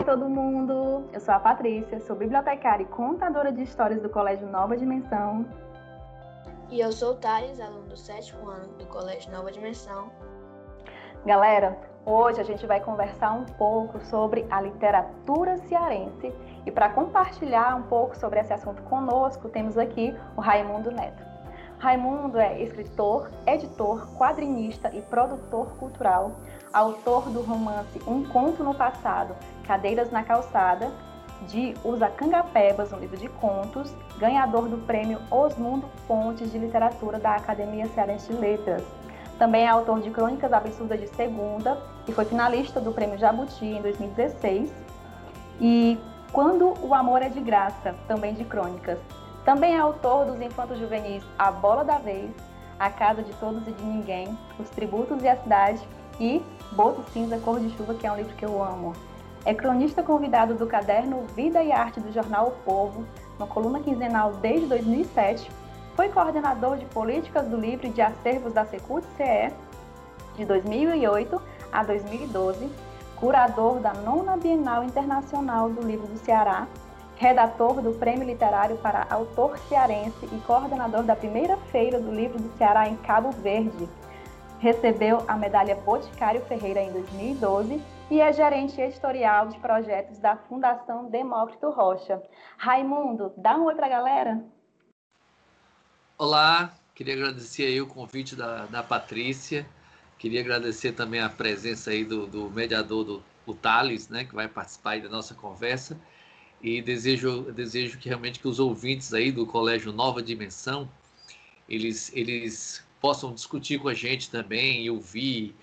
Oi, todo mundo! Eu sou a Patrícia, sou bibliotecária e contadora de histórias do Colégio Nova Dimensão. E eu sou o Thales, aluno do sétimo ano do Colégio Nova Dimensão. Galera, hoje a gente vai conversar um pouco sobre a literatura cearense e para compartilhar um pouco sobre esse assunto conosco, temos aqui o Raimundo Neto. Raimundo é escritor, editor, quadrinista e produtor cultural, autor do romance Um Conto no Passado, Cadeiras na Calçada, de Usa Cangapebas, um livro de contos, ganhador do prêmio Osmundo Fontes de Literatura da Academia Cearense de Letras. Também é autor de Crônicas Absurdas de Segunda e foi finalista do prêmio Jabuti em 2016. E Quando o Amor é de Graça, também de Crônicas. Também é autor dos infantos juvenis A Bola da Vez, A Casa de Todos e de Ninguém, Os Tributos e a Cidade e Boto Cinza Cor de Chuva, que é um livro que eu amo. É cronista convidado do caderno Vida e Arte do jornal O Povo, uma coluna quinzenal desde 2007. Foi coordenador de políticas do livro e de acervos da Secult-CE de 2008 a 2012, curador da Nona Bienal Internacional do Livro do Ceará redator do Prêmio Literário para Autor Cearense e coordenador da primeira feira do livro do Ceará em Cabo Verde. Recebeu a medalha Boticário Ferreira em 2012 e é gerente editorial de projetos da Fundação Demócrito Rocha. Raimundo, dá um oi para a galera. Olá, queria agradecer aí o convite da, da Patrícia. Queria agradecer também a presença aí do, do mediador do, do Thales, né, que vai participar aí da nossa conversa e desejo, desejo que realmente que os ouvintes aí do Colégio Nova Dimensão, eles, eles possam discutir com a gente também e ouvir,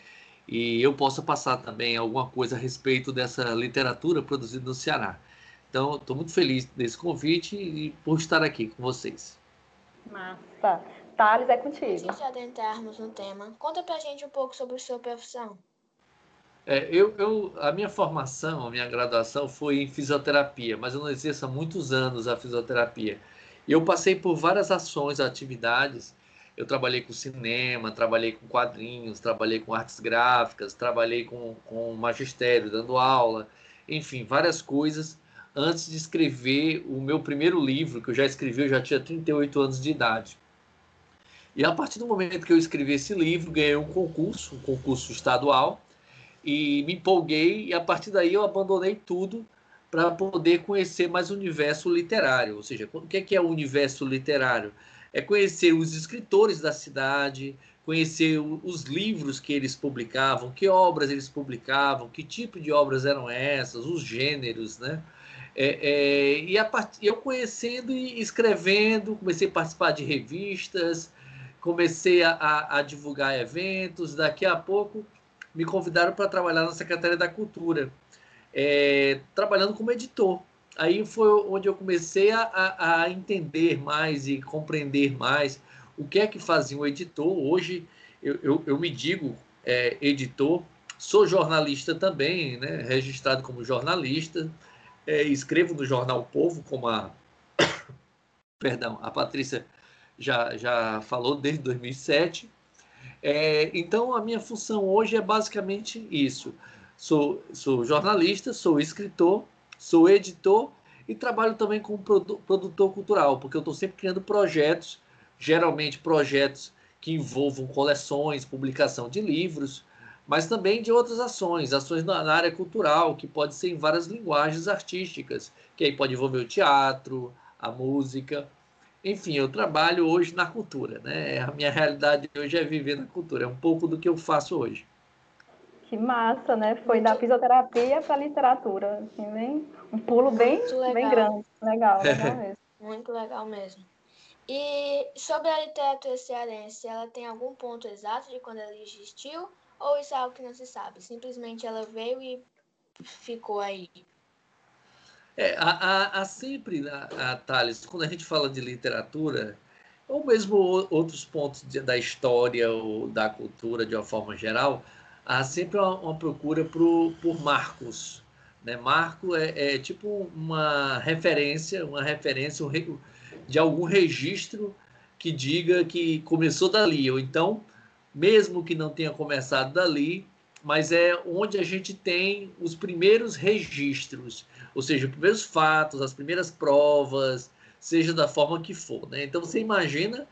e eu possa passar também alguma coisa a respeito dessa literatura produzida no Ceará. Então, estou muito feliz desse convite e por estar aqui com vocês. Massa. Thales, é contigo. Antes de adentrarmos no tema, conta pra gente um pouco sobre sua profissão. É, eu, eu, a minha formação, a minha graduação foi em fisioterapia, mas eu não exerço há muitos anos a fisioterapia. E eu passei por várias ações, atividades. Eu trabalhei com cinema, trabalhei com quadrinhos, trabalhei com artes gráficas, trabalhei com, com magistério, dando aula, enfim, várias coisas. Antes de escrever o meu primeiro livro, que eu já escrevi, eu já tinha 38 anos de idade. E a partir do momento que eu escrevi esse livro, ganhei um concurso, um concurso estadual, e me empolguei e a partir daí eu abandonei tudo para poder conhecer mais o universo literário. Ou seja, o que é o universo literário? É conhecer os escritores da cidade, conhecer os livros que eles publicavam, que obras eles publicavam, que tipo de obras eram essas, os gêneros, né? É, é, e a part... eu conhecendo e escrevendo, comecei a participar de revistas, comecei a, a, a divulgar eventos. Daqui a pouco me convidaram para trabalhar na Secretaria da Cultura, é, trabalhando como editor. Aí foi onde eu comecei a, a, entender mais e compreender mais o que é que fazia um editor. Hoje eu, eu, eu me digo é, editor, sou jornalista também, né, registrado como jornalista, é, escrevo no jornal Povo, como a, perdão, a Patrícia já, já falou desde 2007. É, então, a minha função hoje é basicamente isso. Sou, sou jornalista, sou escritor, sou editor e trabalho também como produtor cultural, porque eu estou sempre criando projetos, geralmente projetos que envolvam coleções, publicação de livros, mas também de outras ações, ações na área cultural, que pode ser em várias linguagens artísticas, que aí pode envolver o teatro, a música, enfim, eu trabalho hoje na cultura, né? A minha realidade hoje é viver na cultura, é um pouco do que eu faço hoje. Que massa, né? Foi da fisioterapia para a literatura, assim, bem, um pulo bem, bem grande. Legal, legal mesmo. Muito legal mesmo. E sobre a literatura cearense, ela tem algum ponto exato de quando ela existiu? Ou isso é algo que não se sabe? Simplesmente ela veio e ficou aí? É, há, há, sempre, a, a Thales, quando a gente fala de literatura, ou mesmo outros pontos de, da história ou da cultura de uma forma geral, há sempre uma, uma procura por, por marcos. Né? Marco é, é, tipo uma referência, uma referência de algum registro que diga que começou dali, ou então, mesmo que não tenha começado dali, mas é onde a gente tem os primeiros registros, ou seja, os primeiros fatos, as primeiras provas, seja da forma que for. Né? Então você imagina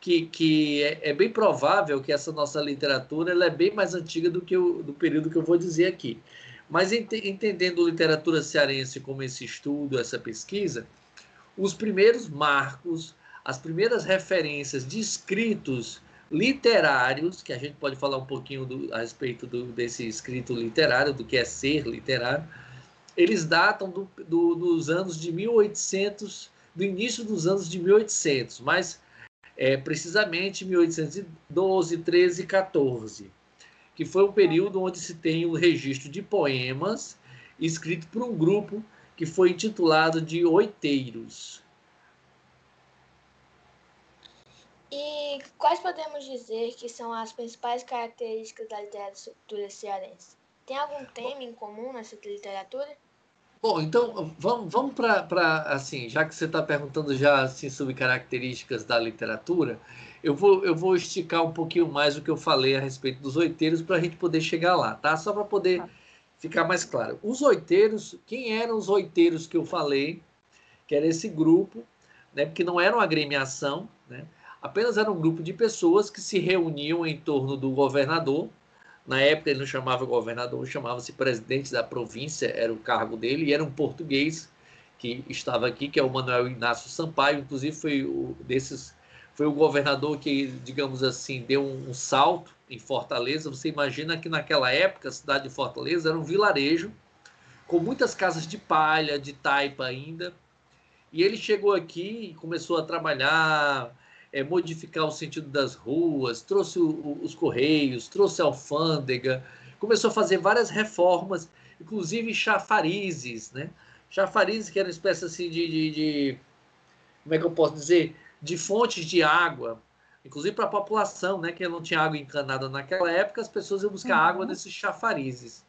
que, que é, é, bem provável que essa nossa literatura ela é bem mais antiga do que o do período que eu vou dizer aqui. Mas ent, entendendo literatura cearense como esse estudo, essa pesquisa, os primeiros marcos, as primeiras referências de escritos literários, que a gente pode falar um pouquinho do, a respeito do, desse escrito literário, do que é ser literário, eles datam do, do, dos anos de 1800, do início dos anos de 1800, mas é, precisamente 1812, 13 e 14, que foi um período onde se tem o um registro de poemas escrito por um grupo que foi intitulado de Oiteiros. E quais podemos dizer que são as principais características da literatura cearense? Tem algum tema em comum nessa literatura? Bom, então vamos, vamos para assim, já que você está perguntando já assim, sobre características da literatura, eu vou, eu vou esticar um pouquinho mais o que eu falei a respeito dos oiteiros para a gente poder chegar lá, tá? Só para poder tá. ficar mais claro. Os oiteiros, quem eram os oiteiros que eu falei? Que era esse grupo, né? Porque não era uma agremiação, né? Apenas era um grupo de pessoas que se reuniam em torno do governador. Na época ele não chamava governador, chamava-se presidente da província, era o cargo dele, e era um português que estava aqui, que é o Manuel Inácio Sampaio, inclusive foi o desses foi o governador que, digamos assim, deu um, um salto em Fortaleza. Você imagina que naquela época a cidade de Fortaleza era um vilarejo com muitas casas de palha, de taipa ainda. E ele chegou aqui e começou a trabalhar, é, modificar o sentido das ruas, trouxe o, os correios, trouxe a alfândega, começou a fazer várias reformas, inclusive chafarizes, né? Chafarizes que era uma espécie assim de, de, de como é que eu posso dizer, de fontes de água, inclusive para a população, né? Que não tinha água encanada naquela época, as pessoas iam buscar uhum. água nesses chafarizes.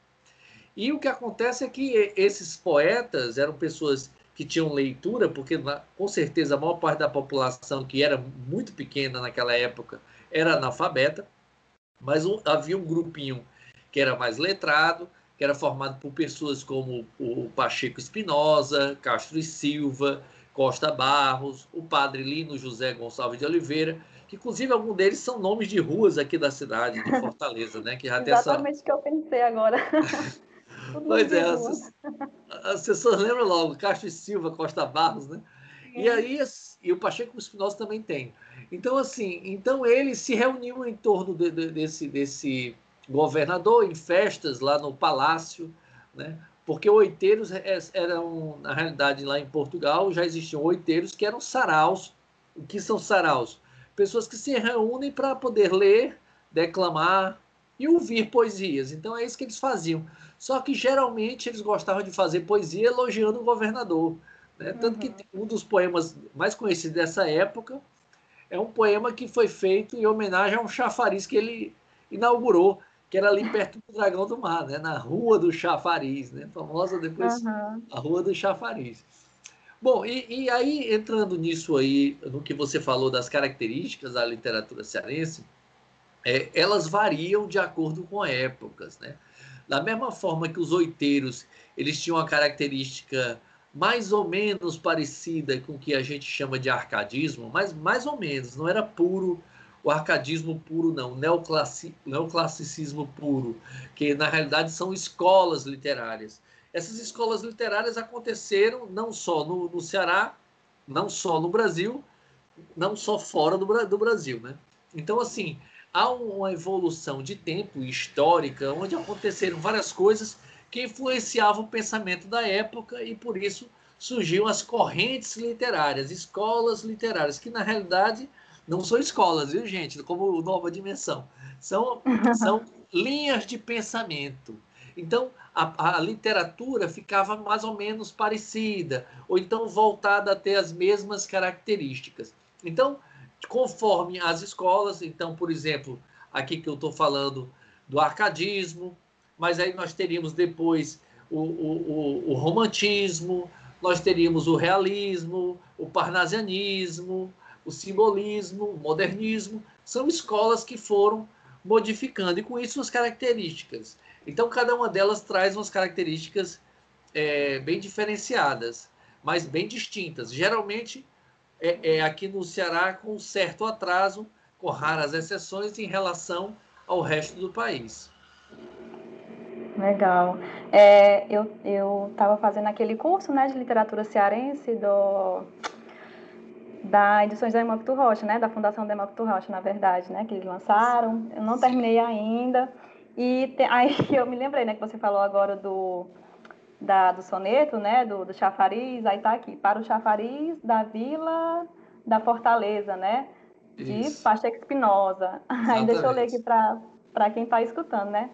E o que acontece é que esses poetas eram pessoas que tinham leitura, porque com certeza a maior parte da população, que era muito pequena naquela época, era analfabeta, mas um, havia um grupinho que era mais letrado, que era formado por pessoas como o Pacheco Espinosa, Castro e Silva, Costa Barros, o padre Lino José Gonçalves de Oliveira, que inclusive alguns deles são nomes de ruas aqui da cidade de Fortaleza, né? Que já Exatamente o essa... que eu pensei agora. pois é, as, as, pessoas lembram logo, Castro e Silva, Costa Barros, né? E aí, e o Pacheco Espinosa também tem. Então, assim, então eles se reuniam em torno de, de, desse, desse governador em festas lá no palácio, né? Porque oiteiros é, eram, na realidade, lá em Portugal já existiam oiteiros que eram saraus. O que são saraus? Pessoas que se reúnem para poder ler, declamar e ouvir poesias. Então é isso que eles faziam. Só que geralmente eles gostavam de fazer poesia elogiando o governador. Né? Tanto que uhum. um dos poemas mais conhecidos dessa época é um poema que foi feito em homenagem a um chafariz que ele inaugurou, que era ali perto do Dragão do Mar, né? na Rua do Chafariz, né? famosa depois uhum. a Rua do Chafariz. Bom, e, e, aí entrando nisso aí, no que você falou das características da literatura cearense, é, elas variam de acordo com épocas, né? Da mesma forma que os oiteiros, eles tinham uma característica mais ou menos parecida com o que a gente chama de arcadismo, mas mais ou menos, não era puro o arcadismo puro, não, neoclassi, neoclassicismo puro, que na realidade são escolas literárias. Essas escolas literárias aconteceram não só no, no Ceará, não só no Brasil, não só fora do, do Brasil, né? Então, assim, há uma evolução de tempo histórica onde aconteceram várias coisas que influenciavam o pensamento da época e por isso surgiam as correntes literárias, escolas literárias, que na realidade não são escolas, viu, gente? Como nova dimensão. São, são linhas de pensamento. Então, a, a, literatura ficava mais ou menos parecida, ou então voltada a ter as mesmas características. Então, conforme as escolas. Então, por exemplo, aqui que eu estou falando do arcadismo, mas aí nós teríamos depois o, o, o, o romantismo, nós teríamos o realismo, o parnasianismo, o simbolismo, o modernismo. São escolas que foram modificando e com isso as características. Então, cada uma delas traz umas características é, bem diferenciadas, mas bem distintas. Geralmente, é, é, aqui no Ceará com certo atraso, com raras exceções em relação ao resto do país. Legal. É, eu estava fazendo aquele curso né, de literatura cearense do, da Edições da Demócrito Rocha, né, da Fundação Demócrito Rocha, na verdade, né, que eles lançaram. Eu não terminei ainda. E te, aí eu me lembrei, né, que você falou agora do, da, do soneto, né, do, do chafariz, aí tá aqui, para o chafariz da Vila da Fortaleza, né, de Isso. Pacheco Espinosa. Aí deixa eu ler aqui para quem está escutando, né.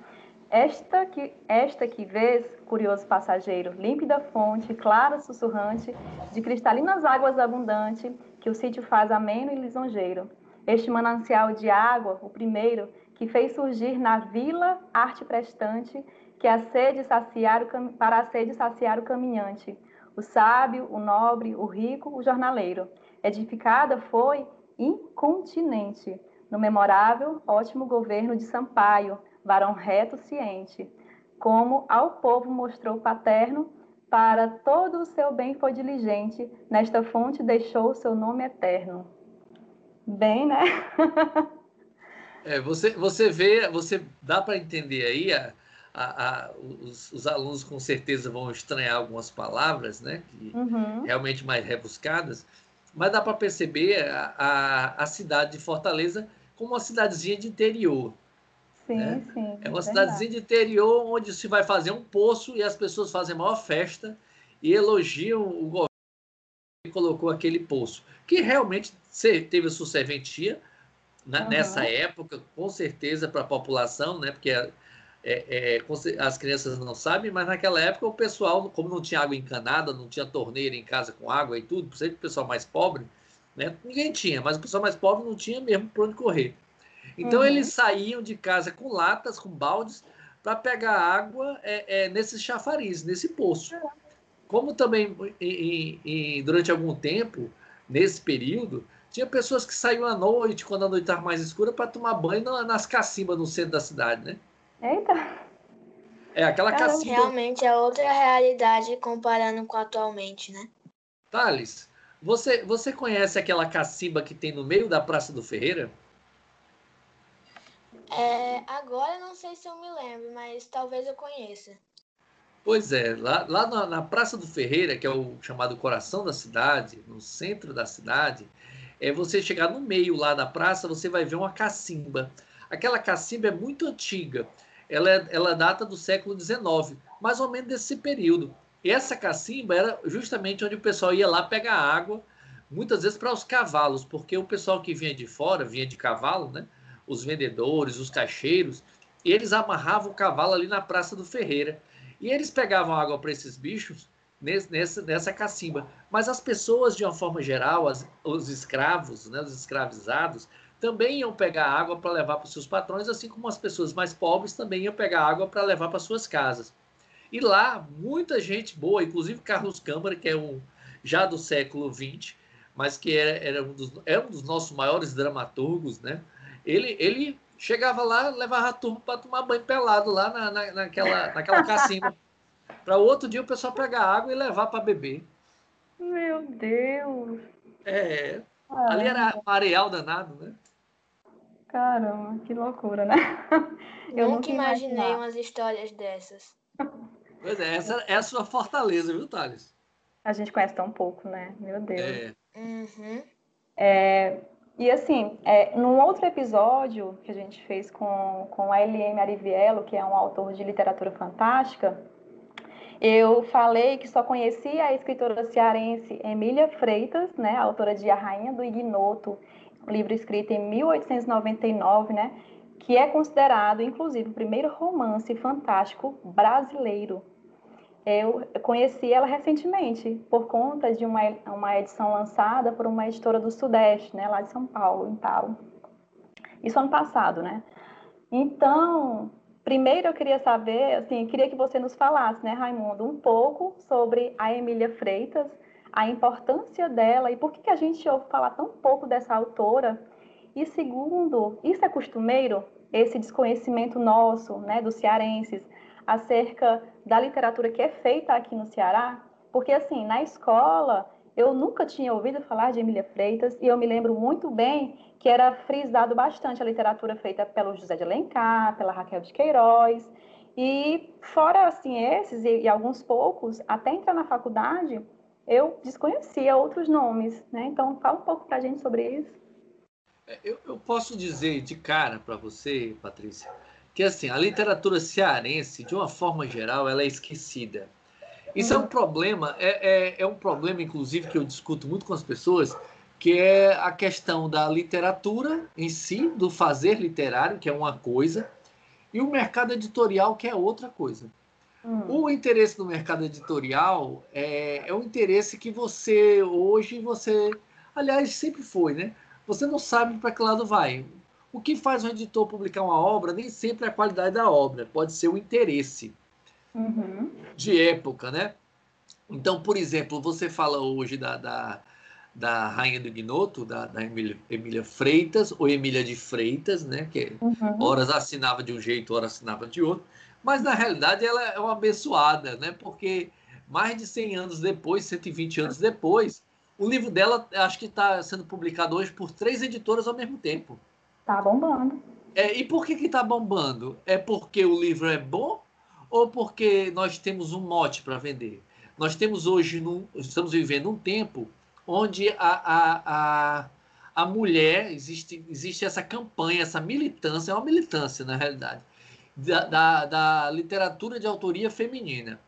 Esta que, esta que vês, curioso passageiro, límpida fonte, clara sussurrante, de cristalinas águas abundante, que o sítio faz ameno e lisonjeiro. Este manancial de água, o primeiro, que fez surgir na vila arte prestante, que a sede saciar o, para a sede saciar o caminhante, o sábio, o nobre, o rico, o jornaleiro. Edificada foi incontinente, no memorável, ótimo governo de Sampaio, varão reto ciente, como ao povo mostrou paterno, para todo o seu bem foi diligente, nesta fonte deixou o seu nome eterno. Bem, né? é, você, você vê, você dá para entender aí, a, a, a, os, os, alunos com certeza vão estranhar algumas palavras, né? Que, uhum. Realmente mais rebuscadas, mas dá para perceber a, a, a cidade de Fortaleza como uma cidadezinha de interior. Sim, né? sim. É uma cidadezinha de interior onde se vai fazer um poço e as pessoas fazem a maior festa e elogiam o governo que colocou aquele poço, que realmente teve sua serventia né, uhum. nessa época, com certeza para a população, né? Porque é, é, é, as crianças não sabem, mas naquela época o pessoal, como não tinha água encanada, não tinha torneira em casa com água e tudo, sempre o pessoal mais pobre, né? Ninguém tinha, mas o pessoal mais pobre não tinha mesmo por onde correr. Então uhum. eles saíam de casa com latas, com baldes, para pegar água é, é, nesse chafariz, nesse poço. Como também em, em, durante algum tempo, nesse período, tinha pessoas que saíam à noite, quando a noite estava mais escura, para tomar banho nas cacimbas no centro da cidade, né? Eita! É, aquela Caramba, cacimba... Realmente é outra realidade comparando com atualmente, né? Thales, você, você conhece aquela cacimba que tem no meio da Praça do Ferreira? É, agora não sei se eu me lembro, mas talvez eu conheça. Pois é, lá, lá na, na, Praça do Ferreira, que é o chamado coração da cidade, no centro da cidade, é você chegar no meio lá da praça, você vai ver uma cacimba. Aquela cacimba é muito antiga, ela, é, ela data do século XIX, mais ou menos desse período. E essa cacimba era justamente onde o pessoal ia lá pegar água, muitas vezes para os cavalos, porque o pessoal que vinha de fora, vinha de cavalo, né? os vendedores, os caixeiros, eles amarravam o cavalo ali na Praça do Ferreira. E eles pegavam água para esses bichos nessa, nessa cacimba. Mas as pessoas, de uma forma geral, as, os escravos, né, os escravizados, também iam pegar água para levar para os seus patrões, assim como as pessoas mais pobres também iam pegar água para levar para suas casas. E lá, muita gente boa, inclusive Carlos Câmara, que é um já do século XX, mas que era, era, um, dos, era um dos nossos maiores dramaturgos, né? Ele, ele chegava lá, levava a turma para tomar banho pelado lá na, na, naquela, naquela cacimba. para outro dia o pessoal pegar água e levar para beber. Meu Deus! É. Ali era um areal danado, né? Caramba, que loucura, né? Eu nunca imaginei umas histórias dessas. Pois é, essa é a sua fortaleza, viu, Thales? A gente conhece tão pouco, né? Meu Deus. É. Uhum. É, e assim, é, num outro episódio que a gente fez com, com a L.M. Ariviello, que é um autor de literatura fantástica, eu falei que só conhecia a escritora cearense Emília Freitas, né, autora de A Rainha do Ignoto, livro escrito em 1899, né, que é considerado, inclusive, o primeiro romance fantástico brasileiro. Eu conheci ela recentemente, por conta de uma, uma edição lançada por uma editora do Sudeste, né, lá de São Paulo, em Paulo. Isso ano passado, né? Então, primeiro eu queria saber, assim, queria que você nos falasse, né, Raimundo, um pouco sobre a Emília Freitas, a importância dela e por que, que a gente ouve falar tão pouco dessa autora. E segundo, isso é costumeiro, esse desconhecimento nosso, né, dos cearenses, acerca da literatura que é feita aqui no Ceará? Porque, assim, na escola, eu nunca tinha ouvido falar de Emília Freitas e eu me lembro muito bem que era frisado bastante a literatura feita pelo José de Alencar, pela Raquel de Queiroz. E fora, assim, esses e, e alguns poucos, até entrar na faculdade, eu desconhecia outros nomes, né? Então, fala um pouco para a gente sobre isso. É, eu, eu posso dizer de cara para você, Patrícia, que assim a literatura cearense, de uma forma geral, ela é esquecida. Isso é um problema, é, é, é um problema, inclusive, que eu discuto muito com as pessoas, que é a questão da literatura em si, do fazer literário, que é uma coisa, e o mercado editorial, que é outra coisa. Hum. O interesse no mercado editorial é, é um interesse que você, hoje, você. Aliás, sempre foi, né? Você não sabe para que lado vai. O que faz um editor publicar uma obra nem sempre é a qualidade da obra, pode ser o interesse uhum. de época, né? Então, por exemplo, você fala hoje da, da, da Rainha do Ignoto, da, da Emília, Emília, Freitas, ou Emília de Freitas, né? Que uhum. horas assinava de um jeito, horas assinava de outro. Mas, na realidade, ela é uma abençoada, né? Porque mais de 100 anos depois, 120 anos depois, o livro dela, acho que está sendo publicado hoje por três editoras ao mesmo tempo. Tá bombando. É, e por que que tá bombando? É porque o livro é bom ou porque nós temos um mote para vender? Nós temos hoje, num, estamos vivendo um tempo onde a, a, a, a mulher, existe, existe essa campanha, essa militância, é uma militância na realidade, da, da, da literatura de autoria feminina.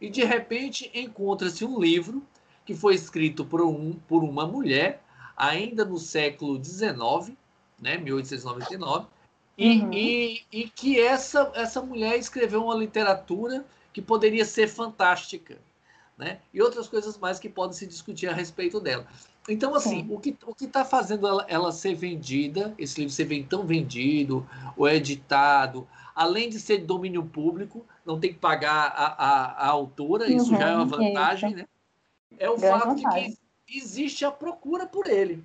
E de repente encontra-se um livro que foi escrito por, um, por uma mulher, ainda no século XIX, né, 1899, e, uhum. e, e que essa, essa mulher escreveu uma literatura que poderia ser fantástica, né? E outras coisas mais que podem se discutir a respeito dela. Então, assim, Sim. o que o está fazendo ela, ela, ser vendida, esse livro ser tão vendido, ou editado, além de ser de domínio público, não tem que pagar a, a, a autora, uhum, isso já é uma vantagem, né? é o Grande fato vantagem. de que existe a procura por ele,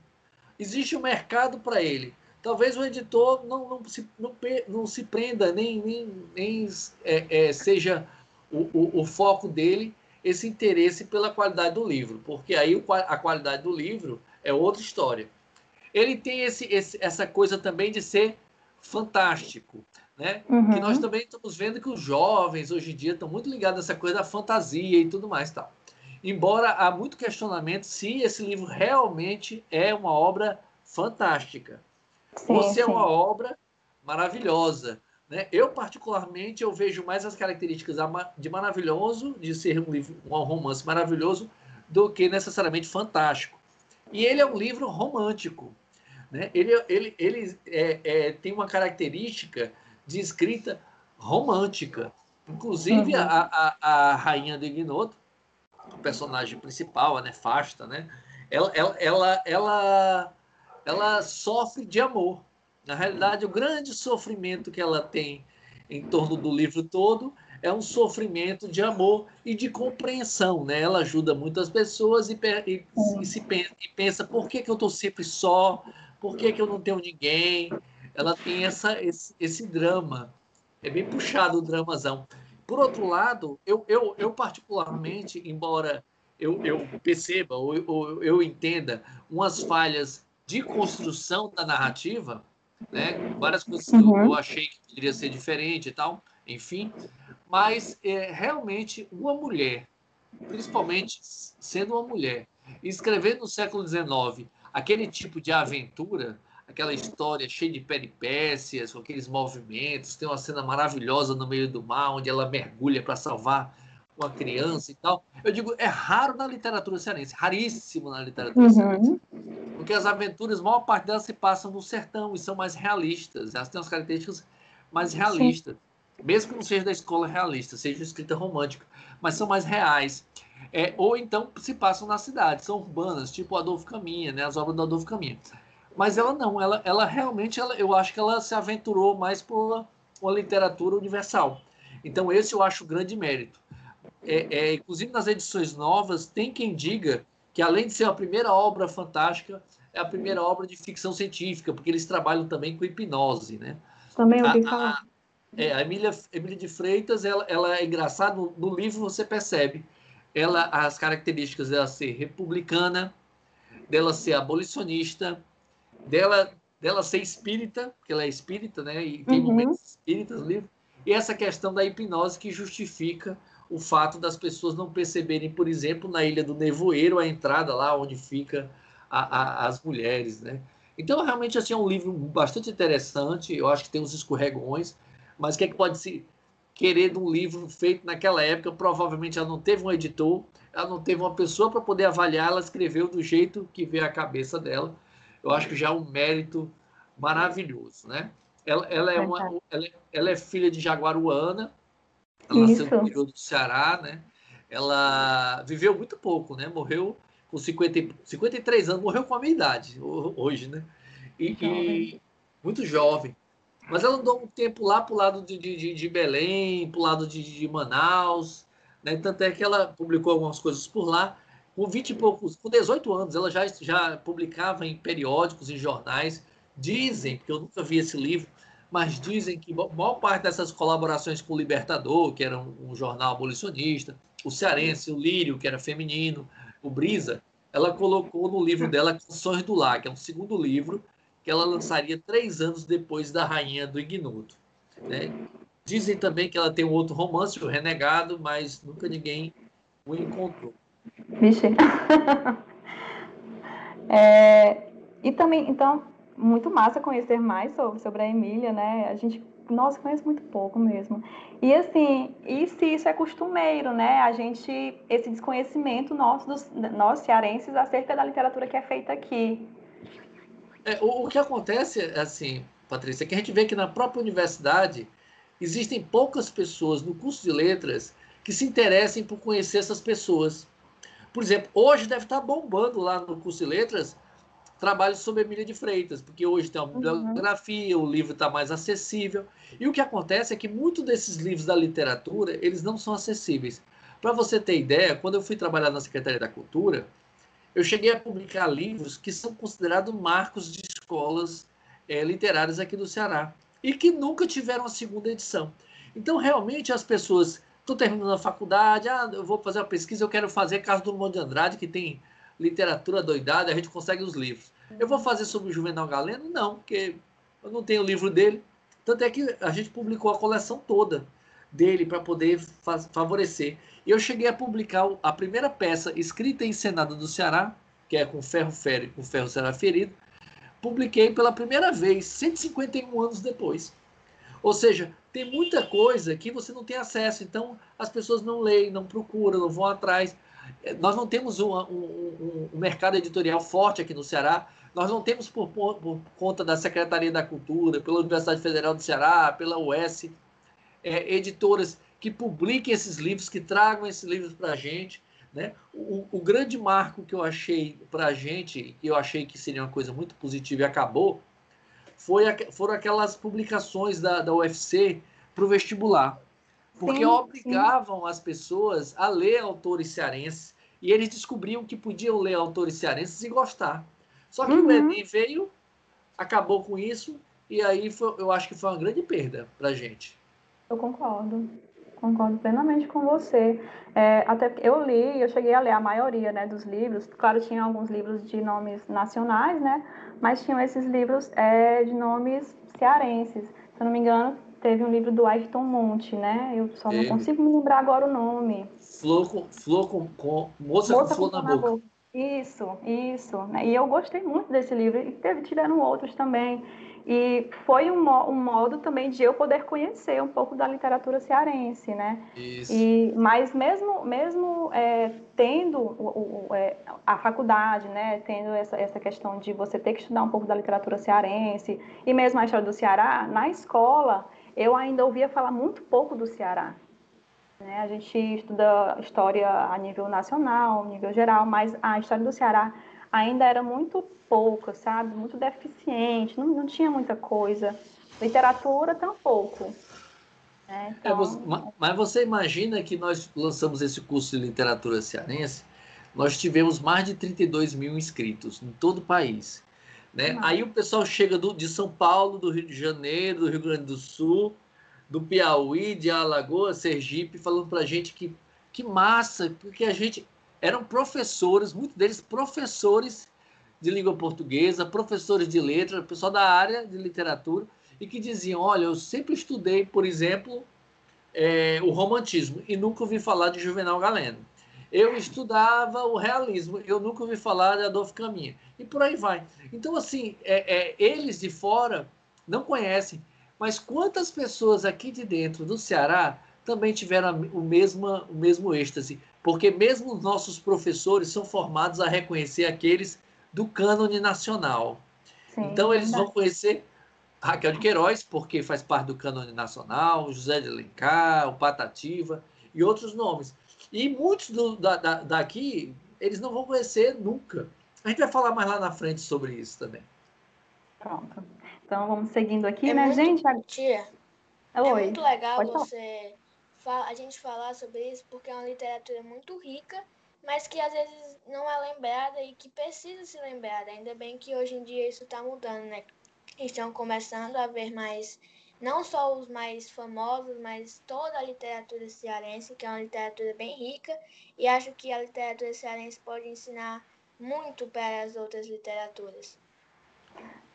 existe o um mercado para ele. Talvez o editor não, não, se, não, não se prenda, nem, nem, nem é, é, seja o, o, o, foco dele esse interesse pela qualidade do livro, porque aí a qualidade do livro é outra história. Ele tem esse, esse essa coisa também de ser fantástico, né? Uhum. Que nós também estamos vendo que os jovens hoje em dia estão muito ligados a essa coisa da fantasia e tudo mais, tal embora há muito questionamento se esse livro realmente é uma obra fantástica sim, ou se é uma obra maravilhosa. Né? Eu, particularmente, eu vejo mais as características de maravilhoso, de ser um, livro, um romance maravilhoso, do que necessariamente fantástico. E ele é um livro romântico. Né? Ele, ele, ele é, é, tem uma característica de escrita romântica. Inclusive, uhum. a, a, a Rainha de Ignoto, a personagem principal, a nefasta, né? Ela, ela, ela, ela, ela sofre de amor. Na realidade, o grande sofrimento que ela tem em torno do livro todo é um sofrimento de amor e de compreensão, né? Ela ajuda muitas pessoas e, e, e se pensa, e pensa por que, que eu estou sempre só, por que, que eu não tenho ninguém. Ela tem essa, esse, esse drama. É bem puxado o dramazão. Por outro lado, eu, eu, eu particularmente, embora eu, eu perceba ou, ou eu entenda umas falhas de construção da narrativa, né? várias coisas que uhum. eu, achei que poderia ser diferente e tal, enfim, mas é, realmente uma mulher, principalmente sendo uma mulher, escrevendo no século XIX aquele tipo de aventura, aquela história cheia de peripécias, com aqueles movimentos. Tem uma cena maravilhosa no meio do mar, onde ela mergulha para salvar uma criança e tal. Eu digo, é raro na literatura cearense, raríssimo na literatura uhum. cearense. Porque as aventuras, a maior parte delas se passam no sertão e são mais realistas. Elas têm as características mais realistas. Sim. Mesmo que não seja da escola realista, seja escrita romântica, mas são mais reais. É, ou então se passam na cidade, são urbanas, tipo Adolfo Caminha, né, as obras do Adolfo Caminha. Mas ela não, ela, ela realmente, ela, eu acho que ela se aventurou mais por uma literatura universal. Então, esse eu acho o grande mérito. É, é, inclusive, nas edições novas, tem quem diga que, além de ser a primeira obra fantástica, é a primeira obra de ficção científica, porque eles trabalham também com hipnose, né? Também ouvi falar. É, a Emília, Emília de Freitas, ela, ela é engraçada, no, no, livro você percebe ela, as características dela ser republicana, dela ser abolicionista, dela, dela ser espírita, porque ela é espírita, né? E tem uhum. momentos espíritas no livro, e essa questão da hipnose que justifica o fato das pessoas não perceberem, por exemplo, na Ilha do Nevoeiro, a entrada lá onde fica a, a, as mulheres, né? Então, realmente, assim, é um livro bastante interessante, eu acho que tem uns escorregões, mas o que, é que pode se querer de um livro feito naquela época? Provavelmente ela não teve um editor, ela não teve uma pessoa para poder avaliar, ela escreveu do jeito que veio a cabeça dela. Eu acho que já é um mérito maravilhoso, né? Ela, ela é uma, ela, ela, é filha de Jaguaruana, ela nasceu no interior do Ceará, né? Ela viveu muito pouco, né? Morreu com 50, 53 anos, morreu com a minha idade hoje, né? E, e muito jovem. Mas ela andou um tempo lá para o lado de, de, de Belém, para o lado de, de Manaus, né? Tanto é que ela publicou algumas coisas por lá. Com 20 e poucos, com 18 anos, ela já, já publicava em periódicos, em jornais. Dizem, porque eu nunca vi esse livro, mas dizem que a maior parte dessas colaborações com o Libertador, que era um, um jornal abolicionista, o Cearense, o Lírio, que era feminino, o Brisa, ela colocou no livro dela Canções do Lar, que é um segundo livro, que ela lançaria três anos depois da Rainha do Ignudo. Né? Dizem também que ela tem um outro romance, o Renegado, mas nunca ninguém o encontrou. Vixe. é, e também, então, muito massa conhecer mais sobre, sobre a Emília, né? A gente, nossa, conhece muito pouco mesmo. E assim, e se isso é costumeiro, né? A gente, esse desconhecimento nosso, dos, nós cearenses, acerca da literatura que é feita aqui. É, o, o, que acontece, assim, Patrícia, é que a gente vê que na própria universidade existem poucas pessoas no curso de letras que se interessem por conhecer essas pessoas. Por exemplo, hoje deve estar bombando lá no curso de letras trabalhos sobre Emília de Freitas, porque hoje tem uma uhum. bibliografia, o livro está mais acessível. E o que acontece é que muitos desses livros da literatura, eles não são acessíveis. Para você ter ideia, quando eu fui trabalhar na Secretaria da Cultura, eu cheguei a publicar livros que são considerados marcos de escolas é, literárias aqui do Ceará e que nunca tiveram a segunda edição. Então, realmente, as pessoas estão terminando a faculdade, ah, eu vou fazer uma pesquisa, eu quero fazer Caso do Mundo de Andrade, que tem literatura doidada, a gente consegue os livros. Eu vou fazer sobre o Juvenal Galeno? Não, porque eu não tenho o livro dele. Tanto é que a gente publicou a coleção toda dele para poder favorecer. E eu cheguei a publicar a primeira peça escrita e encenada do Ceará, que é com ferro férreo com ferro será ferido, publiquei pela primeira vez, 151 anos depois. Ou seja, tem muita coisa que você não tem acesso, então as pessoas não leem, não procuram, não vão atrás. Nós não temos um, um, um mercado editorial forte aqui no Ceará, nós não temos por, por, conta da Secretaria da Cultura, pela Universidade Federal do Ceará, pela UES, é, editoras que publiquem esses livros, que tragam esses livros para a gente. Né? O, o, grande marco que eu achei para a gente, que eu achei que seria uma coisa muito positiva e acabou, foi, foram aquelas publicações da, da UFC para o vestibular. Porque sim, obrigavam sim. as pessoas a ler autores cearenses e eles descobriam que podiam ler autores cearenses e gostar. Só que uhum. o Enem veio, acabou com isso, e aí foi, eu acho que foi uma grande perda para a gente. Eu concordo. Concordo plenamente com você. É, até eu li, eu cheguei a ler a maioria né, dos livros. Claro, tinha alguns livros de nomes nacionais, né? Mas tinham esses livros é, de nomes cearenses. Se eu não me engano, teve um livro do Ayrton Monte, né? Eu só não consigo me lembrar agora o nome. Flor com, flor com, com moça, moça, com flor na, boca. boca. Isso, isso. E eu gostei muito desse livro. E teve, tiveram outros também. E foi um, um, modo também de eu poder conhecer um pouco da literatura cearense, né? Isso. E, mas mesmo, mesmo é, tendo o, o, é, a faculdade, né? Tendo essa, essa questão de você ter que estudar um pouco da literatura cearense e mesmo a história do Ceará, na escola eu ainda ouvia falar muito pouco do Ceará. Né? A gente estuda história a nível nacional, nível geral, mas a história do Ceará ainda era muito pouca, sabe? Muito deficiente, não, não tinha muita coisa. Literatura, tampouco. Né? É, então... É, mas você imagina que nós lançamos esse curso de literatura cearense, nós tivemos mais de 32 mil inscritos em todo o país. Né? Aí o pessoal chega do, de São Paulo, do Rio de Janeiro, do Rio Grande do Sul, do Piauí, de Alagoas, Sergipe, falando para a gente que, que massa, porque a gente eram professores, muitos deles professores de língua portuguesa, professores de letras, pessoal da área de literatura, e que diziam: Olha, eu sempre estudei, por exemplo, é, o romantismo e nunca ouvi falar de Juvenal Galeno. Eu estudava o realismo, eu nunca ouvi falar de Adolfo Caminha. E por aí vai. Então, assim, é, é, eles de fora não conhecem, mas quantas pessoas aqui de dentro do Ceará também tiveram o mesmo, o mesmo êxtase? Porque mesmo os nossos professores são formados a reconhecer aqueles do cânone nacional. Sim, então, eles vão conhecer Raquel de Queiroz, porque faz parte do cânone nacional, José de Alencar, o Patativa e outros nomes. E muitos do, da, da, daqui, eles não vão conhecer nunca. A gente vai falar mais lá na frente sobre isso também. Pronto. Então vamos seguindo aqui, é né, muito, gente? Tia, é Oi. é muito legal Pode você a gente falar sobre isso, porque é uma literatura muito rica, mas que às vezes não é lembrada e que precisa ser lembrada. Ainda bem que hoje em dia isso está mudando, né? Estão começando a ver mais não só os mais famosos, mas toda a literatura cearense, que é uma literatura bem rica, e acho que a literatura cearense pode ensinar muito para as outras literaturas.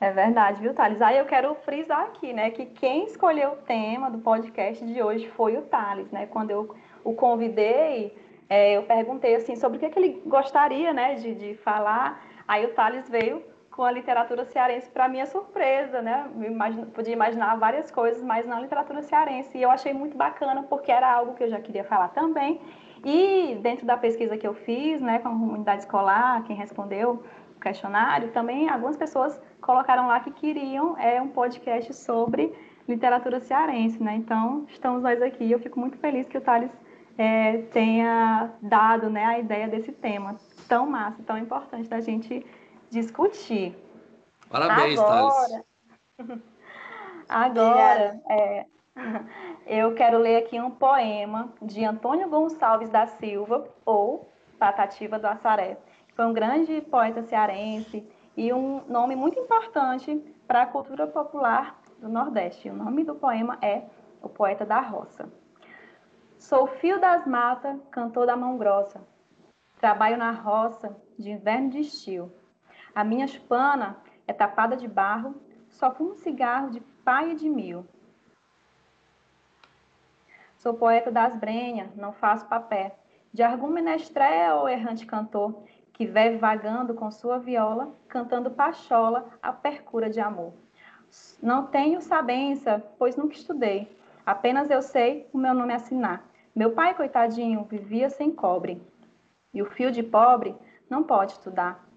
É verdade, viu, Thales? Aí eu quero frisar aqui, né, que quem escolheu o tema do podcast de hoje foi o Thales, né? Quando eu o convidei, é, eu perguntei assim sobre o que, é que ele gostaria, né, de, de falar. Aí o Thales veio com a literatura cearense para minha surpresa, né? Eu podia imaginar várias coisas, mas na literatura cearense. E eu achei muito bacana, porque era algo que eu já queria falar também. E dentro da pesquisa que eu fiz, né, com a comunidade escolar, quem respondeu o questionário, também algumas pessoas colocaram lá que queriam é, um podcast sobre literatura cearense, né? Então, estamos nós aqui. Eu fico muito feliz que o Thales é, tenha dado né, a ideia desse tema tão massa, tão importante da gente discutir. Parabéns, Agora, Agora, é, eu quero ler aqui um poema de Antônio Gonçalves da Silva, ou Patativa do Assaré. Foi um grande poeta cearense e um nome muito importante para a cultura popular do Nordeste. O nome do poema é O Poeta da Roça. Sou fio das matas, cantor da mão grossa. Trabalho na roça, de inverno de estio. A minha espana é tapada de barro, só fumo cigarro de pai e de mil. Sou poeta das brenhas, não faço papel. De algum menestrel ou errante cantor, que vive vagando com sua viola, cantando pachola a percura de amor. Não tenho sabença, pois nunca estudei. Apenas eu sei o meu nome assinar. Meu pai, coitadinho, vivia sem cobre. E o fio de pobre não pode estudar.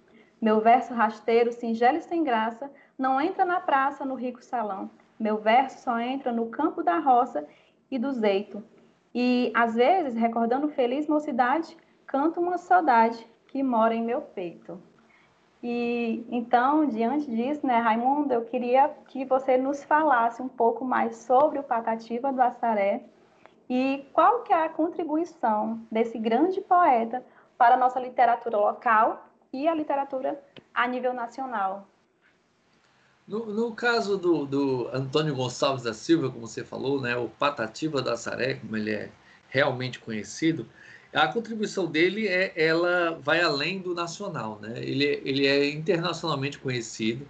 Meu verso rasteiro, singelo e sem graça, não entra na praça, no rico salão. Meu verso só entra no campo da roça e do zeito. E, às vezes, recordando feliz mocidade, canto uma saudade que mora em meu peito. E então, diante disso, né, Raimundo, eu queria que você nos falasse um pouco mais sobre o Patativa do Assaré e qual que é a contribuição desse grande poeta para a nossa literatura local e a literatura a nível nacional. No, no caso do, do, Antônio Gonçalves da Silva, como você falou, né, o Patativa da Saré, como ele é realmente conhecido, a contribuição dele é, ela vai além do nacional, né? Ele, ele é internacionalmente conhecido,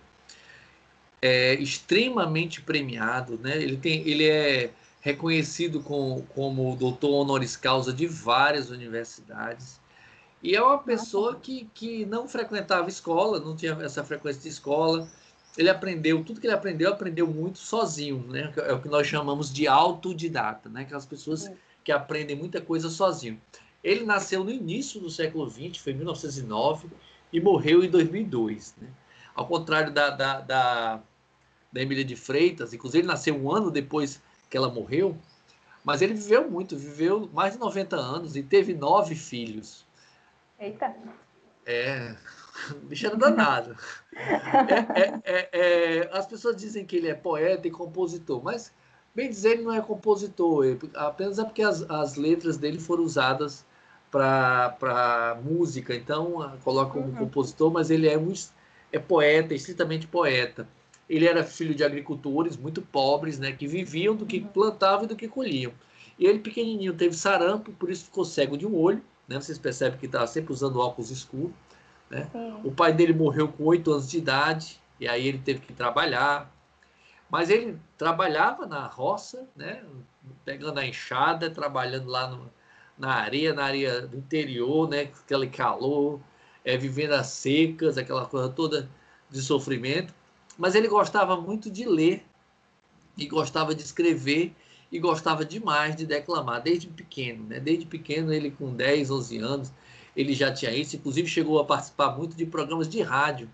é extremamente premiado, né? Ele tem, ele é reconhecido com, como doutor honoris causa de várias universidades. E é uma pessoa que, que não frequentava escola, não tinha essa frequência de escola. Ele aprendeu, tudo que ele aprendeu, aprendeu muito sozinho, né? É o que nós chamamos de autodidata, né? Aquelas pessoas que aprendem muita coisa sozinho. Ele nasceu no início do século XX, foi em 1909, e morreu em 2002, né? Ao contrário da, da, da, da Emília de Freitas, inclusive ele nasceu um ano depois que ela morreu, mas ele viveu muito, viveu mais de 90 anos e teve nove filhos. Eita. É, bicho era danado. É, é, é, é, as pessoas dizem que ele é poeta e compositor, mas, bem dizer, ele não é compositor, apenas é porque as, as letras dele foram usadas para música, então coloca como uhum. compositor, mas ele é, um, é poeta, estritamente poeta. Ele era filho de agricultores muito pobres, né, que viviam do que uhum. plantavam e do que colhiam. E ele, pequenininho, teve sarampo, por isso ficou cego de um olho. Né? Vocês percebem que estava sempre usando óculos escuros. Né? O pai dele morreu com oito anos de idade, e aí ele teve que trabalhar. Mas ele trabalhava na roça, né? pegando a enxada, trabalhando lá no, na areia, na areia do interior, né? aquele calor, é, vivendo as secas, aquela coisa toda de sofrimento. Mas ele gostava muito de ler, e gostava de escrever, e gostava demais de declamar, desde pequeno. Né? Desde pequeno, ele com 10, 11 anos, ele já tinha isso, inclusive chegou a participar muito de programas de rádio,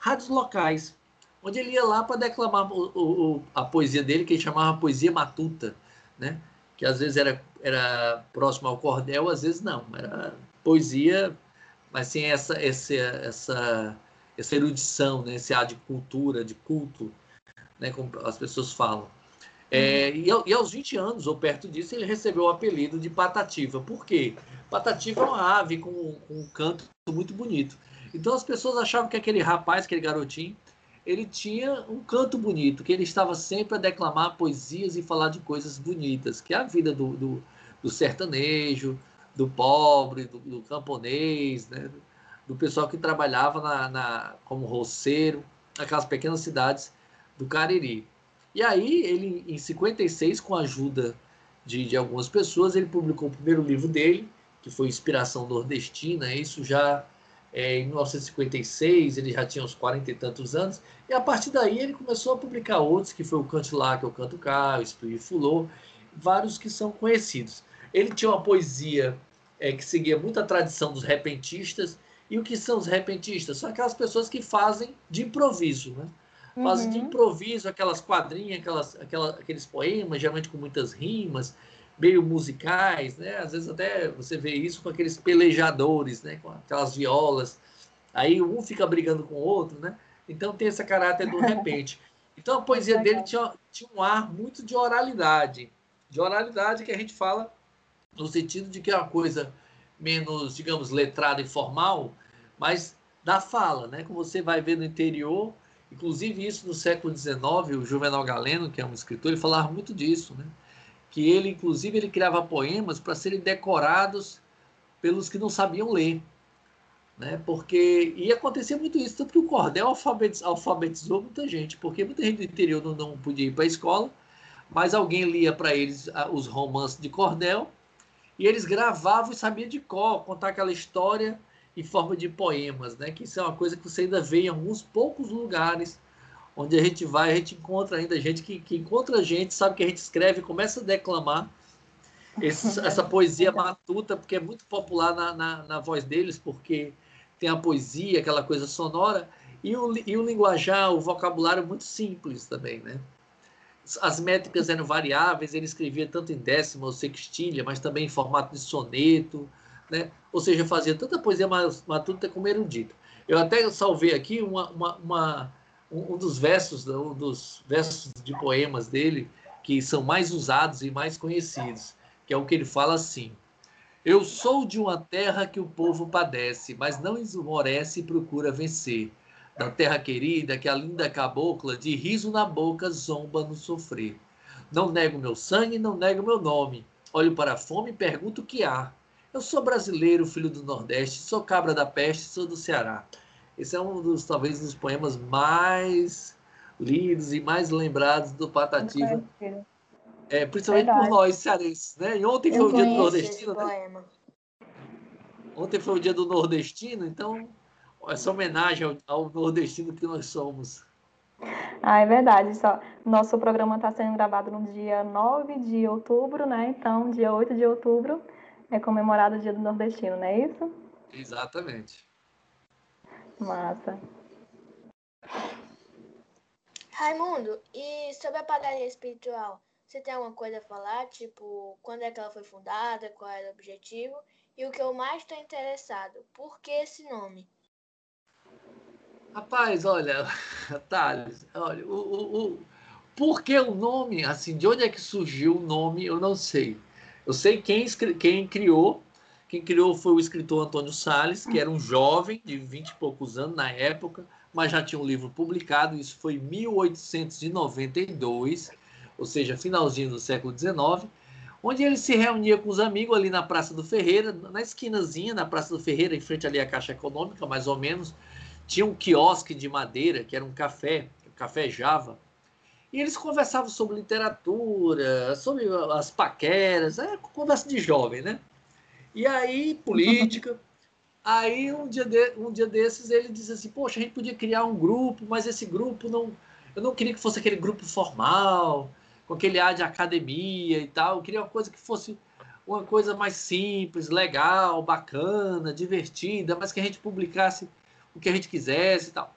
rádios locais, onde ele ia lá para declamar o, o, a poesia dele, que ele chamava poesia matuta, né? que às vezes era, era próximo ao cordel, às vezes não, era poesia, mas sem essa, essa, essa, essa erudição, né? esse ar de cultura, de culto, né? como as pessoas falam. É, e, e, aos 20 anos, ou perto disso, ele recebeu o apelido de Patativa. Por quê? Patativa é uma ave com, com um canto muito bonito. Então as pessoas achavam que aquele rapaz, aquele garotinho, ele tinha um canto bonito, que ele estava sempre a declamar poesias e falar de coisas bonitas, que é a vida do, do, do sertanejo, do pobre, do, do, camponês, né? do pessoal que trabalhava na, na, como roceiro, naquelas pequenas cidades do Cariri. E aí, ele, em 56, com a ajuda de, de algumas pessoas, ele publicou o primeiro livro dele, que foi Inspiração Nordestina, isso já é, em 1956, ele já tinha uns 40 e tantos anos, e a partir daí ele começou a publicar outros, que foi o Canto Lá, que é o Canto Cá, o Espírito Fulô, vários que são conhecidos. Ele tinha uma poesia é, que seguia muito a tradição dos repentistas, e o que são os repentistas? São aquelas pessoas que fazem de improviso, né? Fazem uhum. de improviso aquelas quadrinhas, aquelas, aquelas, aqueles poemas, geralmente com muitas rimas, meio musicais, né? Às vezes até você vê isso com aqueles pelejadores, né? Com aquelas violas. Aí um fica brigando com o outro, né? Então tem esse caráter do repente. Então a poesia dele tinha, tinha um ar muito de oralidade. De oralidade que a gente fala no sentido de que é uma coisa menos, digamos, letrada e formal, mas da fala, né? Como você vai ver no interior, Inclusive, isso no século XIX, o Juvenal Galeno, que é um escritor, ele falava muito disso, né? que ele, inclusive, ele criava poemas para serem decorados pelos que não sabiam ler. Né? Porque ia acontecer muito isso, tanto que o cordel alfabetizou, alfabetizou muita gente, porque muita gente do interior não, não podia ir para a escola, mas alguém lia para eles os romances de cordel, e eles gravavam e sabiam de cor, contar aquela história em forma de poemas, né? Que isso é uma coisa que você ainda vê em alguns poucos lugares onde a gente vai, a gente encontra ainda gente que, que encontra a gente, sabe que a gente escreve, começa a declamar esse, essa poesia matuta, porque é muito popular na, na, na, voz deles, porque tem a poesia, aquela coisa sonora, e o, e o linguajar, o vocabulário muito simples também, né? As métricas eram variáveis, ele escrevia tanto em décima ou sextilha, mas também em formato de soneto, né? ou seja, fazia tanta poesia matuta como erudita. Eu até salvei aqui uma, uma, uma, um dos versos, um dos versos de poemas dele que são mais usados e mais conhecidos, que é o que ele fala assim: Eu sou de uma terra que o povo padece, mas não esmorece e procura vencer. Da terra querida que a linda cabocla de riso na boca zomba no sofrer. Não nego meu sangue, não nego meu nome. Olho para a fome e pergunto o que há. Eu sou brasileiro, filho do Nordeste, sou cabra da peste, sou do Ceará. Esse é um dos, talvez, dos poemas mais lidos e mais lembrados do Patativa. É, principalmente Verdade. por nós, cearenses, né? E ontem foi o dia do nordestino, né? Ontem foi o dia do nordestino, então essa homenagem ao, ao nordestino que nós somos. Ah, é verdade. Só, nosso programa está sendo gravado no dia 9 de outubro, né? Então, dia 8 de outubro é comemorado o Dia do Nordestino, não é isso? Exatamente. Massa. Raimundo, e sobre a padaria espiritual, você tem alguma coisa a falar? Tipo, quando é que ela foi fundada, qual era o objetivo? E o que eu mais estou interessado, por que esse nome? Rapaz, olha, Thales, olha, o, o, o, por que o nome, assim, de onde é que surgiu o nome, eu não sei. Eu sei quem, quem criou. Quem criou foi o escritor Antônio Sales, que era um jovem de 20 e poucos anos na época, mas já tinha um livro publicado, isso foi em 1892, ou seja, finalzinho do século XIX, onde ele se reunia com os amigos ali na Praça do Ferreira, na esquinazinha, na Praça do Ferreira, em frente ali à Caixa Econômica, mais ou menos, tinha um quiosque de madeira, que era um café, o Café Java, e eles conversavam sobre literatura, sobre as paqueras, é conversa de jovem, né? E aí, política. Aí, um dia, de, um dia desses, ele disse assim: Poxa, a gente podia criar um grupo, mas esse grupo não. Eu não queria que fosse aquele grupo formal, com aquele ar de academia e tal. Eu queria uma coisa que fosse uma coisa mais simples, legal, bacana, divertida, mas que a gente publicasse o que a gente quisesse e tal.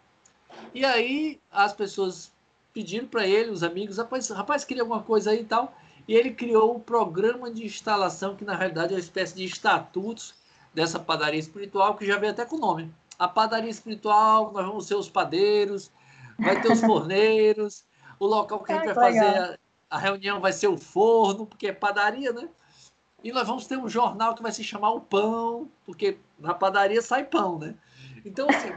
E aí as pessoas pediram para ele, os amigos, rapaz, rapaz, queria alguma coisa aí e tal. E ele criou o um programa de instalação, que na realidade é uma espécie de estatutos dessa padaria espiritual, que já veio até com o nome. A padaria espiritual, nós vamos ser os padeiros, vai ter os forneiros, o local que a gente vai fazer a, a reunião vai ser o forno, porque é padaria, né? E nós vamos ter um jornal que vai se chamar O Pão, porque na padaria sai pão, né? Então, assim,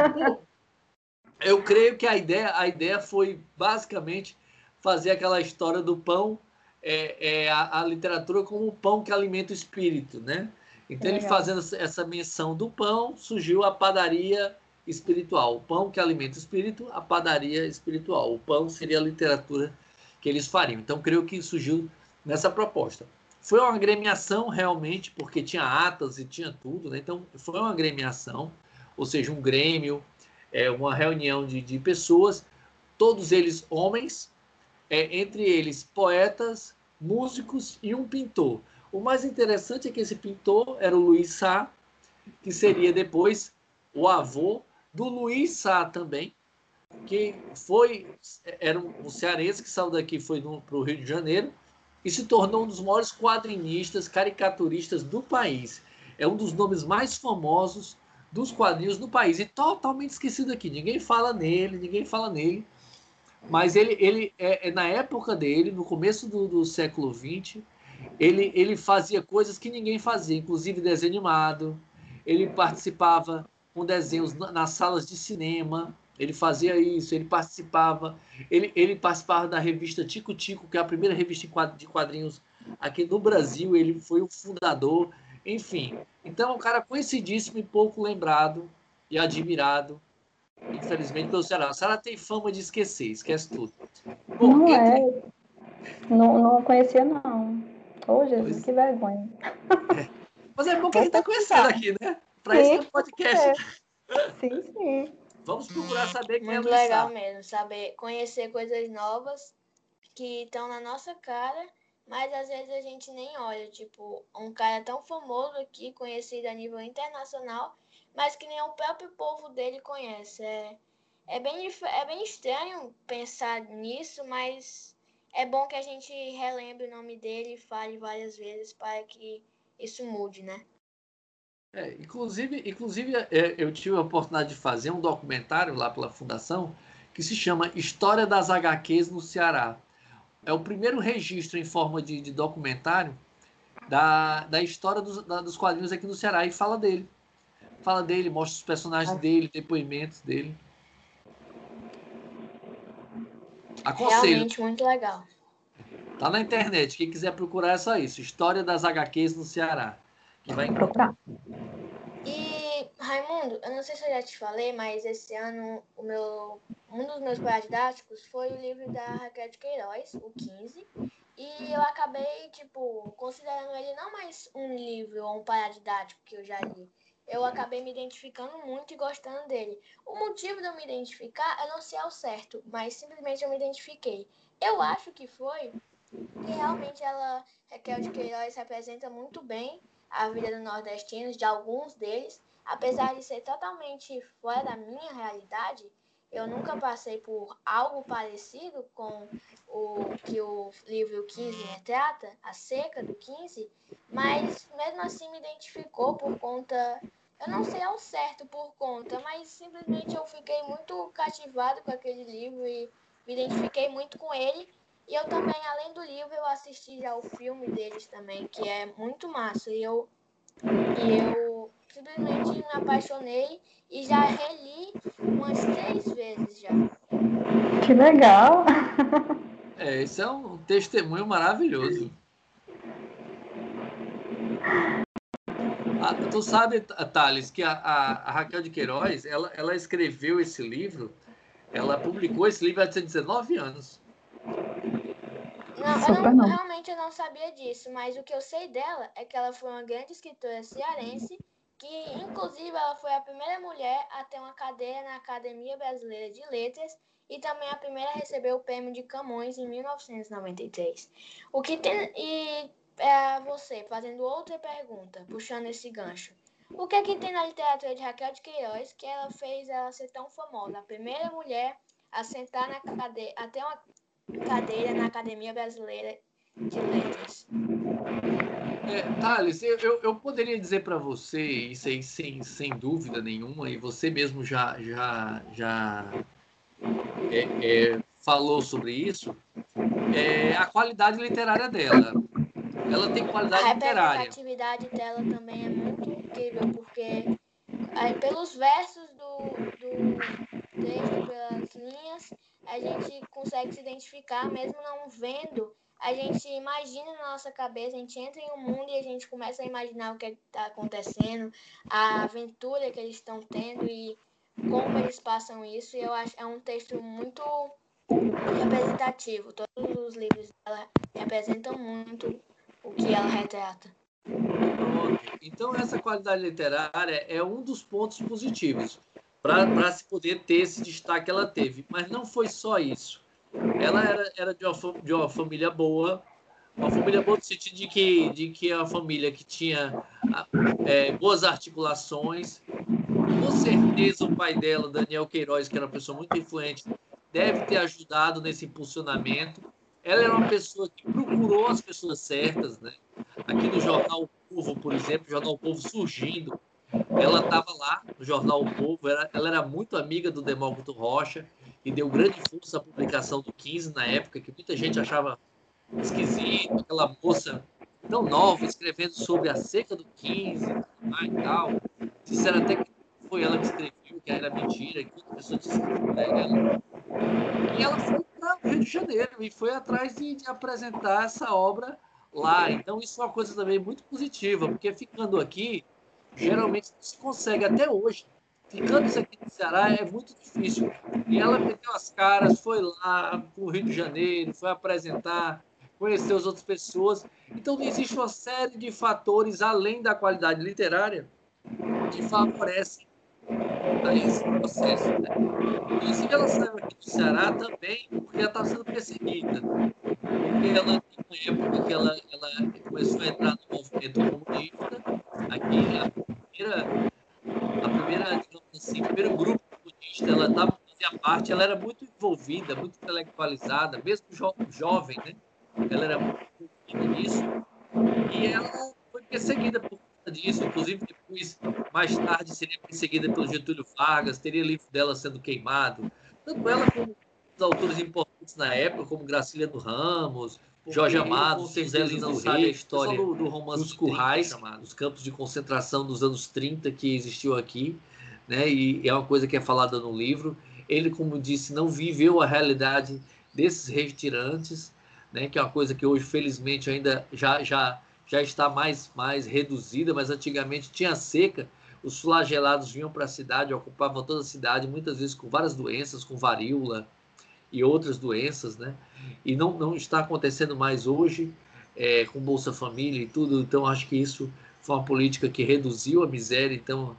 eu creio que a ideia, a ideia foi basicamente fazer aquela história do pão, é, é a, a, literatura como o pão que alimenta o espírito, né? Então, ele fazendo essa menção do pão, surgiu a padaria espiritual. O pão que alimenta o espírito, a padaria espiritual. O pão seria a literatura que eles fariam. Então, creio que surgiu nessa proposta. Foi uma agremiação realmente, porque tinha atas e tinha tudo, né? Então, foi uma agremiação, ou seja, um grêmio, é, uma reunião de, de pessoas, todos eles homens, é, entre eles poetas, músicos e um pintor. O mais interessante é que esse pintor era o Luiz Sá, que seria depois o avô do Luiz Sá também, que foi era um cearense que saiu daqui foi para o Rio de Janeiro e se tornou um dos maiores quadrinistas, caricaturistas do país. É um dos nomes mais famosos dos quadrinhos no país. E totalmente esquecido aqui. Ninguém fala nele, ninguém fala nele. Mas ele, ele é, é na época dele, no começo do, do século XX, ele, ele fazia coisas que ninguém fazia, inclusive desenho animado. Ele participava com desenhos nas salas de cinema. Ele fazia isso, ele participava. Ele, ele participava da revista Tico Tico, que é a primeira revista de quadrinhos aqui no Brasil. Ele foi o fundador. Enfim, então é um cara conhecidíssimo e pouco lembrado e admirado, infelizmente, pelo Ceará. O Ceará tem fama de esquecer, esquece tudo. Bom, não entre... é. Não, não conhecia, não. Ô, oh, Jesus, pois... que vergonha. É. Mas é bom que a gente está conhecendo aqui, né? Para isso é um podcast. É. Sim, sim. Vamos procurar saber quem Muito é legal mesmo, saber conhecer coisas novas que estão na nossa cara mas às vezes a gente nem olha, tipo, um cara tão famoso aqui, conhecido a nível internacional, mas que nem o próprio povo dele conhece. É, é, bem, é bem estranho pensar nisso, mas é bom que a gente relembre o nome dele e fale várias vezes para que isso mude, né? É, inclusive, inclusive é, eu tive a oportunidade de fazer um documentário lá pela Fundação que se chama História das HQs no Ceará é o primeiro registro em forma de, de documentário da, da história dos, da, dos quadrinhos aqui no Ceará e fala dele. Fala dele, mostra os personagens dele, depoimentos dele. Aconselho. Realmente muito legal. Tá na internet. Quem quiser procurar é só isso. História das HQs no Ceará. Que vai procurar. E, Raimundo, eu não sei se eu já te falei, mas esse ano o meu um dos meus paradidáticos foi o livro da Raquel de Queiroz, o 15. E eu acabei, tipo, considerando ele não mais um livro ou um paradidático que eu já li. Eu acabei me identificando muito e gostando dele. O motivo de eu me identificar, eu não sei ao certo, mas simplesmente eu me identifiquei. Eu acho que foi que realmente ela, Raquel de Queiroz, representa muito bem a vida dos nordestinos, de alguns deles, apesar de ser totalmente fora da minha realidade, eu nunca passei por algo parecido com o que o livro 15 retrata, a seca do 15, mas mesmo assim me identificou por conta. Eu não sei ao certo por conta, mas simplesmente eu fiquei muito cativado com aquele livro e me identifiquei muito com ele. E eu também, além do livro, eu assisti já o filme deles também, que é muito massa. E eu, e eu simplesmente me apaixonei e já reli umas três vezes já. Que legal! É, esse é um testemunho maravilhoso. Ah, tu sabe, Thales, que a, a, a, Raquel de Queiroz, ela, ela escreveu esse livro, ela publicou esse livro há 19 anos. Não, eu não, realmente eu não sabia disso, mas o que eu sei dela é que ela foi uma grande escritora cearense, que inclusive ela foi a primeira mulher a ter uma cadeira na Academia Brasileira de Letras e também a primeira a receber o prêmio de Camões em 1993. O que tem e é, você fazendo outra pergunta, puxando esse gancho. O que é que tem na literatura de Raquel de Queiroz que ela fez ela ser tão famosa? A primeira mulher a sentar na cadeira, a ter uma cadeira na Academia Brasileira de Letras. É, Thales, eu, eu, poderia dizer para você, isso aí sem, sem dúvida nenhuma, e você mesmo já, já, já é, é, falou sobre isso, é a qualidade literária dela. Ela tem qualidade a literária. A representatividade dela também é muito incrível, porque aí, pelos versos do, do texto, pelas linhas, a gente consegue se identificar, mesmo não vendo, a gente imagina na nossa cabeça, a gente entra em um mundo e a gente começa a imaginar o que está acontecendo, a aventura que eles estão tendo e como eles passam isso. E eu acho é um texto muito representativo. Todos os livros dela representam muito o que ela retrata. Então, essa qualidade literária é um dos pontos positivos para se poder ter esse destaque que ela teve. Mas não foi só isso. Ela era, era de, uma, de uma família boa, uma família boa no sentido de que, de que uma família que tinha é, boas articulações. Com certeza o pai dela, Daniel Queiroz, que era uma pessoa muito influente, deve ter ajudado nesse impulsionamento. Ela era uma pessoa que procurou as pessoas certas, né? Aqui no jornal o Povo, por exemplo, o jornal o Povo surgindo, ela estava lá no jornal O Povo, ela, ela era muito amiga do Demócrito Rocha e deu grande força à publicação do 15 na época, que muita gente achava esquisito, aquela moça tão nova escrevendo sobre a seca do 15 e tal. Disseram até que foi ela que escreveu, que era mentira, que outra pessoa para ela. E ela foi para o Rio de Janeiro e foi atrás de, de apresentar essa obra lá. Então, isso é uma coisa também muito positiva, porque ficando aqui, geralmente se consegue até hoje. Ficando isso aqui no Ceará é muito difícil. E ela meteu as caras, foi lá para o Rio de Janeiro, foi apresentar, conhecer as outras pessoas. Então, existe uma série de fatores, além da qualidade literária, que favorecem esse processo. Né? Inclusive, ela saiu aqui do Ceará também porque ela estava sendo perseguida. Porque ela, tem uma época que ela, ela começou a entrar no movimento comunista, aqui, a primeira, a primeira assim, o primeiro grupo comunista, ela estava fazia parte, ela era muito envolvida, muito intelectualizada, mesmo jo jovem, né? Ela era muito envolvida nisso. E ela foi perseguida por disso, inclusive depois, mais tarde, seria perseguida pelo Getúlio Vargas, teria livro dela sendo queimado. Tanto ela como os autores importantes na época, como Gracília do Ramos, Jorge Amado, José Lins não sabe a história do, do romance dos currais, dos campos de concentração dos anos 30 que existiu aqui, né? E é uma coisa que é falada no livro. Ele, como disse, não viveu a realidade desses retirantes, né? Que é uma coisa que hoje, felizmente, ainda já já já está mais, mais reduzida, mas antigamente tinha seca, os flagelados vinham para a cidade, ocupavam toda a cidade, muitas vezes com várias doenças, com varíola e outras doenças, né? E não, não está acontecendo mais hoje, é, com Bolsa Família e tudo, então acho que isso foi uma política que reduziu a miséria, então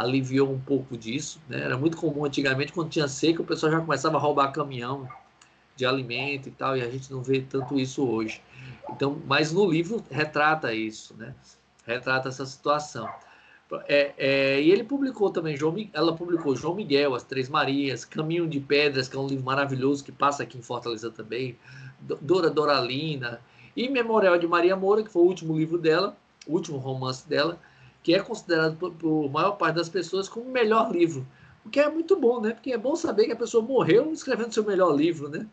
aliviou um pouco disso, né? Era muito comum antigamente, quando tinha seca, o pessoal já começava a roubar caminhão de alimento e tal, e a gente não vê tanto isso hoje. Então, mas no livro retrata isso, né? Retrata essa situação. É, é, e ele publicou também, João, ela publicou João Miguel, As Três Marias, Caminho de Pedras, que é um livro maravilhoso que passa aqui em Fortaleza também, Dora Doralina, e Memorial de Maria Moura, que foi o último livro dela, o último romance dela, que é considerado por, por maior parte das pessoas como o melhor livro. O que é muito bom, né? Porque é bom saber que a pessoa morreu escrevendo seu melhor livro, né?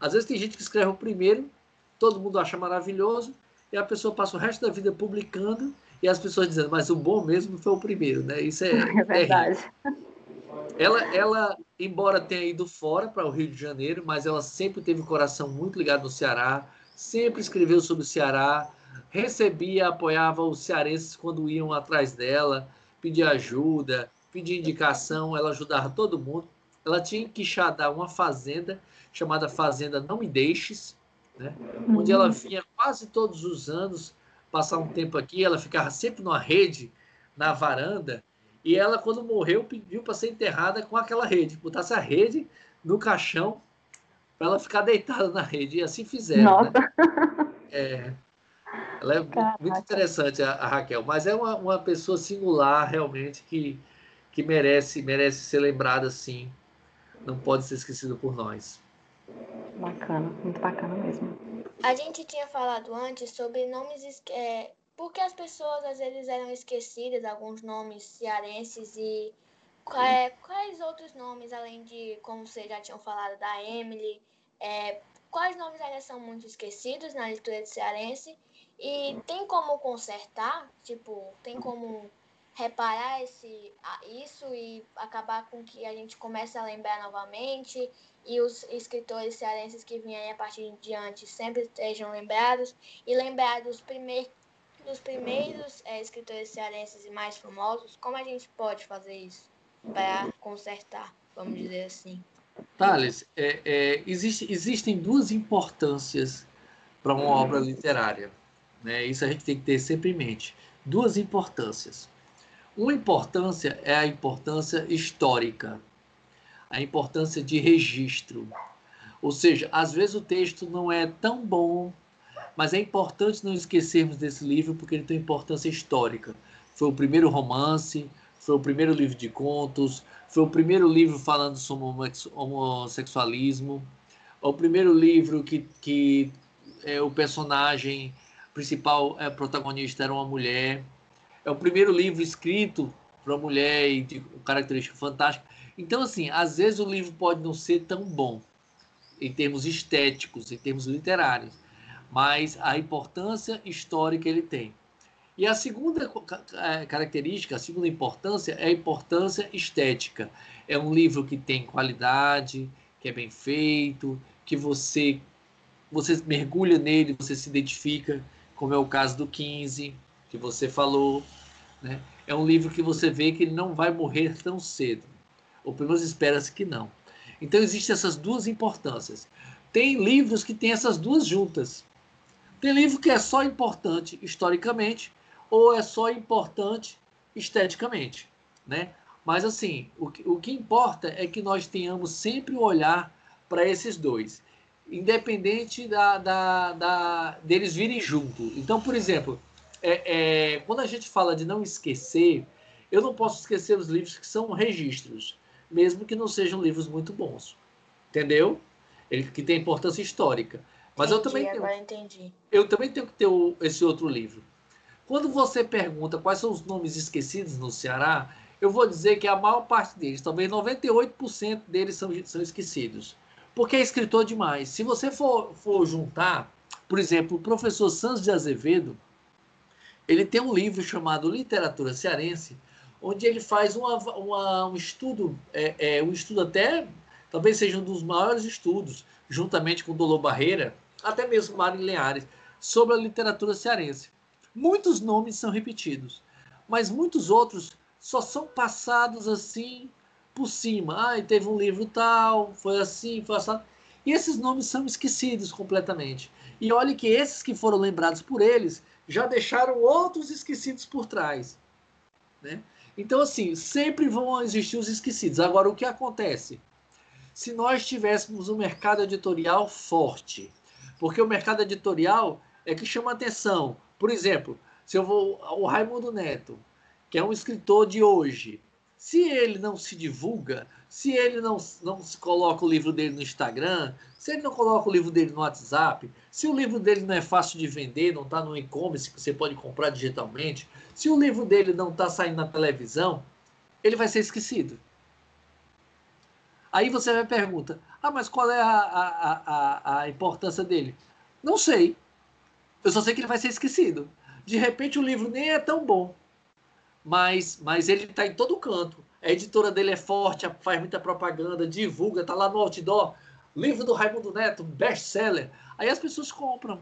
Às vezes tem gente que escreve o primeiro todo mundo acha maravilhoso, e a pessoa passa o resto da vida publicando e as pessoas dizendo, mas o bom mesmo foi o primeiro, né? Isso é, é verdade. Ela, ela, embora tenha ido fora para o Rio de Janeiro, mas ela sempre teve o coração muito ligado no Ceará, sempre escreveu sobre o Ceará, recebia, apoiava os cearenses quando iam atrás dela, pedia ajuda, pedia indicação, ela ajudava todo mundo. Ela tinha que enxadar uma fazenda chamada Fazenda Não Me Deixes, né? Uhum. onde ela vinha quase todos os anos passar um tempo aqui, ela ficava sempre numa rede na varanda, e ela, quando morreu, pediu para ser enterrada com aquela rede, botasse a rede no caixão para ela ficar deitada na rede, e assim fizeram. Né? É, ela é Caraca. muito interessante, a, a, Raquel, mas é uma, uma pessoa singular, realmente, que, que merece, merece ser lembrada, sim. Não pode ser esquecida por nós. Bacana, muito bacana mesmo. A gente tinha falado antes sobre nomes. É, porque as pessoas às vezes eram esquecidas, alguns nomes cearenses e. É, quais outros nomes, além de, como vocês já tinham falado, da Emily, é, quais nomes ainda são muito esquecidos na leitura de cearense? E tem como consertar? Tipo, tem como reparar esse, isso e acabar com que a gente comece a lembrar novamente e os escritores cearenses que vêm a partir de diante sempre estejam lembrados e lembrar dos, primeir, dos primeiros é, escritores cearenses e mais famosos, como a gente pode fazer isso para consertar, vamos dizer assim? Thales, é, é, existe, existem duas importâncias para uma obra literária. Né? Isso a gente tem que ter sempre em mente. Duas importâncias. Uma importância é a importância histórica, a importância de registro. Ou seja, às vezes o texto não é tão bom, mas é importante não esquecermos desse livro porque ele tem importância histórica. Foi o primeiro romance, foi o primeiro livro de contos, foi o primeiro livro falando sobre homossexualismo, é o primeiro livro que, que é, o personagem principal é, protagonista era uma mulher. É o primeiro livro escrito para mulher e de característica fantástica. Então, assim, às vezes o livro pode não ser tão bom em termos estéticos, em termos literários, mas a importância histórica ele tem. E a segunda é, característica, a segunda importância é a importância estética. É um livro que tem qualidade, que é bem feito, que você você mergulha nele, você se identifica, como é o caso do 15, que você falou, né? É um livro que você vê que ele não vai morrer tão cedo ou pelo menos espera-se que não. Então existem essas duas importâncias. Tem livros que têm essas duas juntas. Tem livro que é só importante historicamente ou é só importante esteticamente, né? Mas assim, o que, o que importa é que nós tenhamos sempre o um olhar para esses dois, independente da, da, da, deles virem junto. Então, por exemplo, é, é, quando a gente fala de não esquecer, eu não posso esquecer os livros que são registros mesmo que não sejam livros muito bons. Entendeu? Ele que tem importância histórica. Mas entendi, eu também tenho, agora entendi. Eu também tenho que ter o, esse outro livro. Quando você pergunta quais são os nomes esquecidos no Ceará, eu vou dizer que a maior parte deles, talvez 98% deles são, são esquecidos. Porque é escritor demais. Se você for, for juntar, por exemplo, o professor Santos de Azevedo, ele tem um livro chamado Literatura Cearense, onde ele faz uma, uma, um estudo, é, é, um estudo até, talvez seja um dos maiores estudos, juntamente com Dolor Barreira, até mesmo Mário Leares, sobre a literatura cearense. Muitos nomes são repetidos, mas muitos outros só são passados assim por cima. Ah, teve um livro tal, foi assim, foi assim. E esses nomes são esquecidos completamente. E olhe que esses que foram lembrados por eles já deixaram outros esquecidos por trás. Né? Então, assim, sempre vão existir os esquecidos. Agora, o que acontece? Se nós tivéssemos um mercado editorial forte, porque o mercado editorial é que chama atenção. Por exemplo, se eu vou o Raimundo Neto, que é um escritor de hoje, se ele não se divulga, se ele não, não coloca o livro dele no Instagram, se ele não coloca o livro dele no WhatsApp, se o livro dele não é fácil de vender, não está no e-commerce que você pode comprar digitalmente, se o livro dele não está saindo na televisão, ele vai ser esquecido. Aí você vai pergunta: ah, mas qual é a, a, a, a importância dele? Não sei. Eu só sei que ele vai ser esquecido. De repente o livro nem é tão bom, mas, mas ele está em todo canto. A editora dele é forte, faz muita propaganda, divulga, está lá no outdoor. Livro do Raimundo Neto, best-seller. Aí as pessoas compram.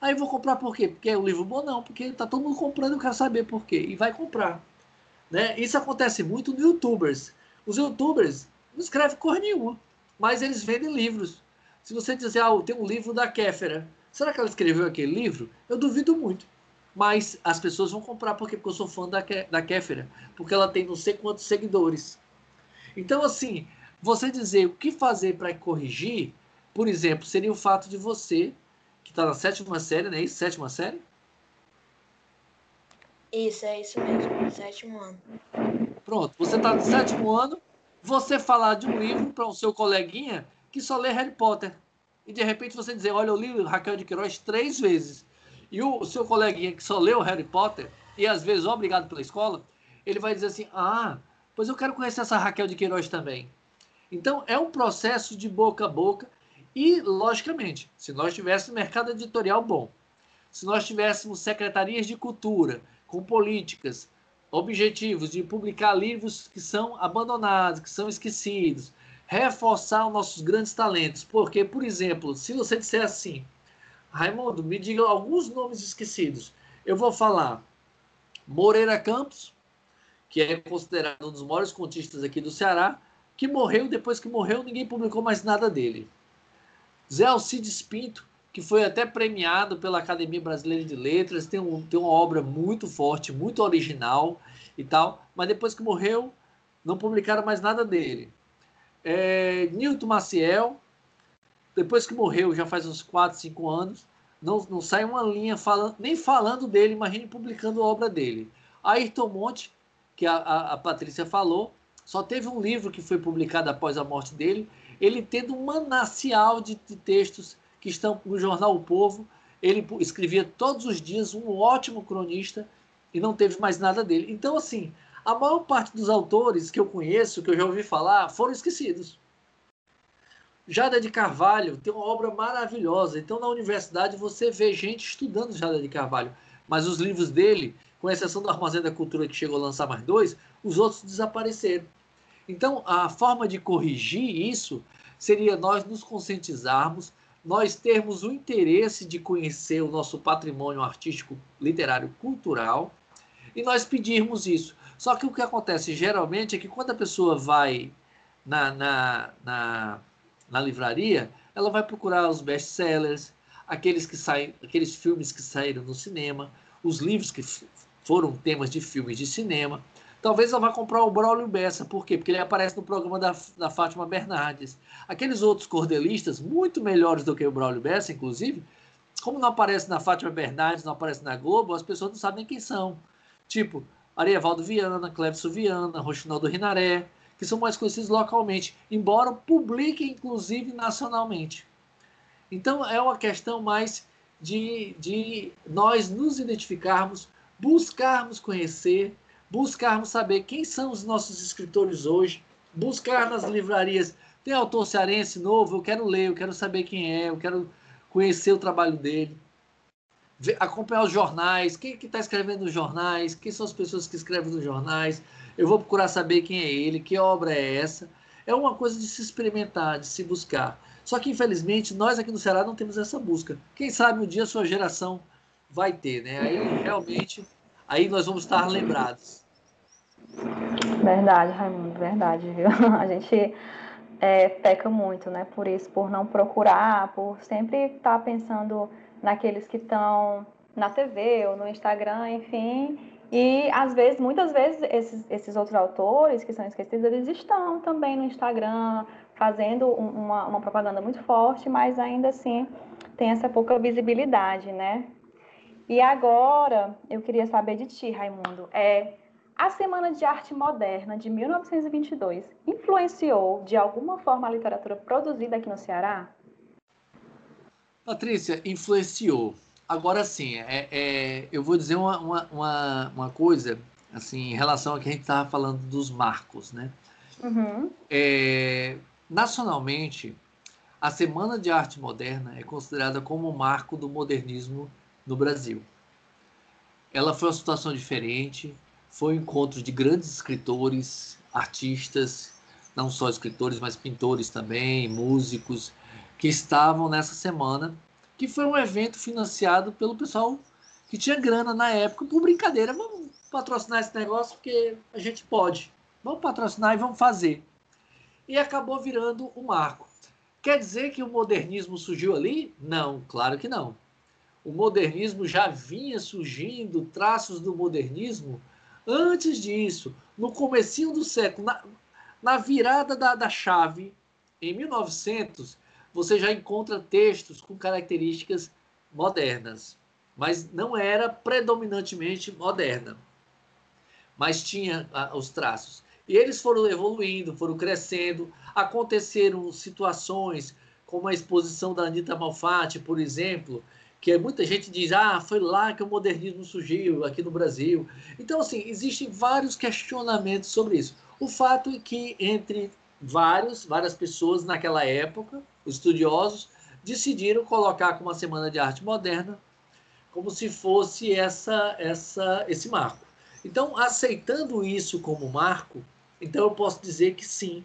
Aí vou comprar por quê? Porque é um livro bom? Não, porque está todo mundo comprando, eu quero saber por quê. E vai comprar. Né? Isso acontece muito no youtubers. Os youtubers não escrevem cor nenhuma, mas eles vendem livros. Se você dizer, ah, tem um livro da Kéfera, será que ela escreveu aquele livro? Eu duvido muito. Mas as pessoas vão comprar porque, porque eu sou fã da, da Kéfera, porque ela tem não sei quantos seguidores. Então, assim, você dizer o que fazer para corrigir, por exemplo, seria o fato de você, que está na sétima série, né? Isso, sétima série? Isso, é isso mesmo, sétimo ano. Pronto, você está no sétimo ano, você falar de um livro para o seu coleguinha que só lê Harry Potter. E de repente você dizer, olha, eu li Raquel de Queiroz três vezes. E o seu coleguinha que só leu Harry Potter, e às vezes obrigado pela escola, ele vai dizer assim, ah, pois eu quero conhecer essa Raquel de Queiroz também. Então, é um processo de boca a boca. E, logicamente, se nós tivéssemos mercado editorial bom, se nós tivéssemos secretarias de cultura com políticas, objetivos de publicar livros que são abandonados, que são esquecidos, reforçar os nossos grandes talentos. Porque, por exemplo, se você disser assim, Raimundo, me diga alguns nomes esquecidos. Eu vou falar Moreira Campos, que é considerado um dos maiores contistas aqui do Ceará, que morreu, depois que morreu, ninguém publicou mais nada dele. Zé Alcides Pinto, que foi até premiado pela Academia Brasileira de Letras, tem, um, tem uma obra muito forte, muito original e tal, mas depois que morreu, não publicaram mais nada dele. É, Nilton Maciel, depois que morreu, já faz uns 4, 5 anos, não, não sai uma linha falando, nem falando dele, imagine publicando a obra dele. Ayrton Monte, que a, a, a Patrícia falou, só teve um livro que foi publicado após a morte dele, ele tendo um manancial de, de textos que estão no jornal O Povo. Ele escrevia todos os dias, um ótimo cronista, e não teve mais nada dele. Então, assim, a maior parte dos autores que eu conheço, que eu já ouvi falar, foram esquecidos. Jada de Carvalho tem uma obra maravilhosa. Então, na universidade, você vê gente estudando Jada de Carvalho. Mas os livros dele, com exceção do Armazém da Cultura, que chegou a lançar mais dois, os outros desapareceram. Então, a forma de corrigir isso seria nós nos conscientizarmos, nós termos o interesse de conhecer o nosso patrimônio artístico, literário, cultural, e nós pedirmos isso. Só que o que acontece geralmente é que quando a pessoa vai na, na, na, na livraria, ela vai procurar os best-sellers, aqueles que saem, aqueles filmes que saíram no cinema, os livros que foram temas de filmes de cinema. Talvez ela vá comprar o Braulio Bessa. Por quê? Porque ele aparece no programa da, da Fátima Bernardes. Aqueles outros cordelistas, muito melhores do que o Braulio Bessa, inclusive, como não aparece na Fátima Bernardes, não aparece na Globo, as pessoas não sabem quem são. Tipo, Arievaldo Viana, Clevson Viana, Rochinaldo Rinaré, que são mais conhecidos localmente, embora publiquem, inclusive, nacionalmente. Então, é uma questão mais de, de nós nos identificarmos, buscarmos conhecer, buscarmos saber quem são os nossos escritores hoje, buscar nas livrarias. Tem autor cearense novo, eu quero ler, eu quero saber quem é, eu quero conhecer o trabalho dele. acompanhar os jornais, quem que está escrevendo nos jornais, quem são as pessoas que escrevem nos jornais. Eu vou procurar saber quem é ele, que obra é essa. É uma coisa de se experimentar, de se buscar. Só que, infelizmente, nós aqui no Ceará não temos essa busca. Quem sabe um dia a sua geração vai ter, né? Aí, realmente, aí nós vamos estar lembrados. Verdade, Raimundo, verdade, viu? A gente é, peca muito, né? Por isso, por não procurar, por sempre estar tá pensando naqueles que estão na TV ou no Instagram, enfim. E às vezes, muitas vezes, esses, esses outros autores que são esquecidos, eles estão também no Instagram fazendo uma, uma propaganda muito forte, mas ainda assim tem essa pouca visibilidade, né? E agora eu queria saber de ti, Raimundo. É, a Semana de Arte Moderna de 1922 influenciou de alguma forma a literatura produzida aqui no Ceará? Patrícia, influenciou. Agora sim, é, é, eu vou dizer uma, uma, uma, coisa assim, em relação a que a gente estava falando dos marcos. Né? Uhum. É, nacionalmente, a Semana de Arte Moderna é considerada como o marco do modernismo no Brasil. ela foi uma situação diferente, foi um encontro de grandes escritores, artistas, não só escritores, mas pintores também, músicos, que estavam nessa semana, que foi um evento financiado pelo pessoal que tinha grana na época, por brincadeira, vamos patrocinar esse negócio porque a gente pode. Vamos patrocinar e vamos fazer. E acabou virando o marco. Quer dizer que o modernismo surgiu ali? Não, claro que não. O modernismo já vinha surgindo, traços do modernismo, antes disso, no comecinho do século, na, na virada da, da chave, em 1900, você já encontra textos com características modernas, mas não era predominantemente moderna, mas tinha ah, os traços. E eles foram evoluindo, foram crescendo, aconteceram situações como a exposição da Anitta Malfatti, por exemplo, que muita gente diz, ah, foi lá que o modernismo surgiu, aqui no Brasil. Então, assim, existem vários questionamentos sobre isso. O fato é que entre vários, várias pessoas naquela época, estudiosos, decidiram colocar como uma Semana de Arte Moderna como se fosse essa, essa, esse marco. Então, aceitando isso como marco, então eu posso dizer que sim,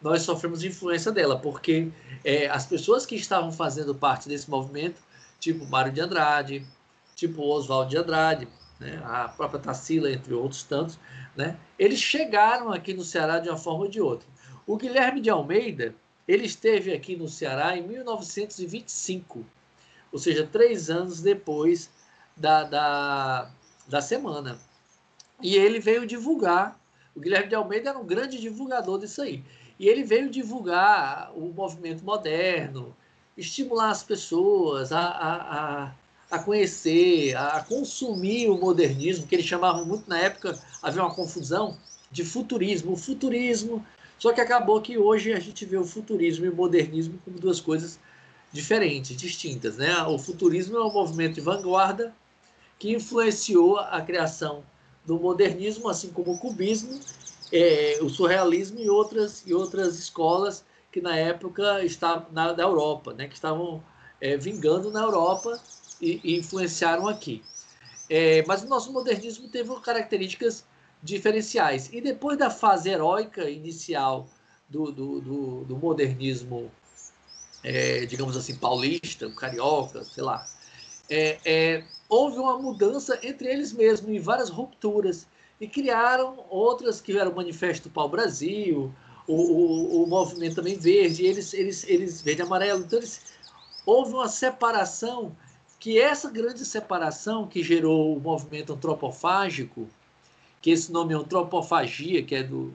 nós sofremos influência dela, porque é, as pessoas que estavam fazendo parte desse movimento, tipo Mário de Andrade, tipo Oswaldo de Andrade, né, a própria Tarsila, entre outros tantos, né, eles chegaram aqui no Ceará de uma forma ou de outra. O Guilherme de Almeida, ele esteve aqui no Ceará em 1925, ou seja, três anos depois da, da, da semana. E ele veio divulgar o Guilherme de Almeida era um grande divulgador disso aí. E ele veio divulgar o movimento moderno, estimular as pessoas a, a, a, a conhecer, a consumir o modernismo, que eles chamavam muito na época, havia uma confusão de futurismo. O futurismo, só que acabou que hoje a gente vê o futurismo e o modernismo como duas coisas diferentes, distintas. Né? O futurismo é um movimento de vanguarda que influenciou a criação do modernismo, assim como o cubismo, é, o surrealismo e outras, e outras escolas que na época estavam na, Europa, né, que estavam é, vingando na Europa e, e influenciaram aqui. É, mas o nosso modernismo teve características diferenciais. E depois da fase heróica inicial do, do, do, do modernismo, é, digamos assim, paulista, carioca, sei lá, é, é, houve uma mudança entre eles mesmos, em várias rupturas, e criaram outras que eram o Manifesto Pau Brasil, o, o, o movimento também verde, eles, eles, eles verde e amarelo. Então, eles, houve uma separação, que essa grande separação que gerou o movimento antropofágico, que esse nome é antropofagia, que é do,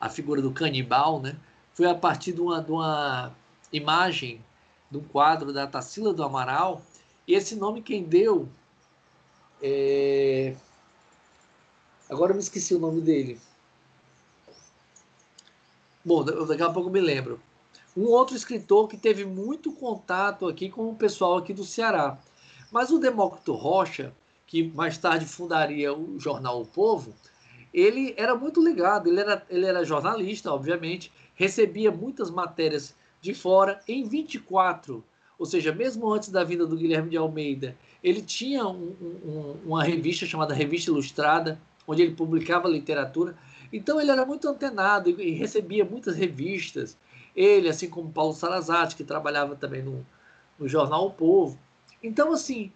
a figura do canibal, né? foi a partir de uma, de uma imagem, de um quadro da Tarsila do Amaral, e esse nome quem deu é... Agora eu me esqueci o nome dele. Bom, daqui a pouco me lembro. Um outro escritor que teve muito contato aqui com o pessoal aqui do Ceará. Mas o Demócrito Rocha, que mais tarde fundaria o jornal O Povo, ele era muito ligado, ele era, ele era jornalista, obviamente, recebia muitas matérias de fora. Em 24 ou seja, mesmo antes da vinda do Guilherme de Almeida, ele tinha um, um, uma revista chamada Revista Ilustrada, onde ele publicava literatura. Então ele era muito antenado e, recebia muitas revistas. Ele, assim como Paulo Salazar, que trabalhava também no, no jornal O Povo. Então, assim,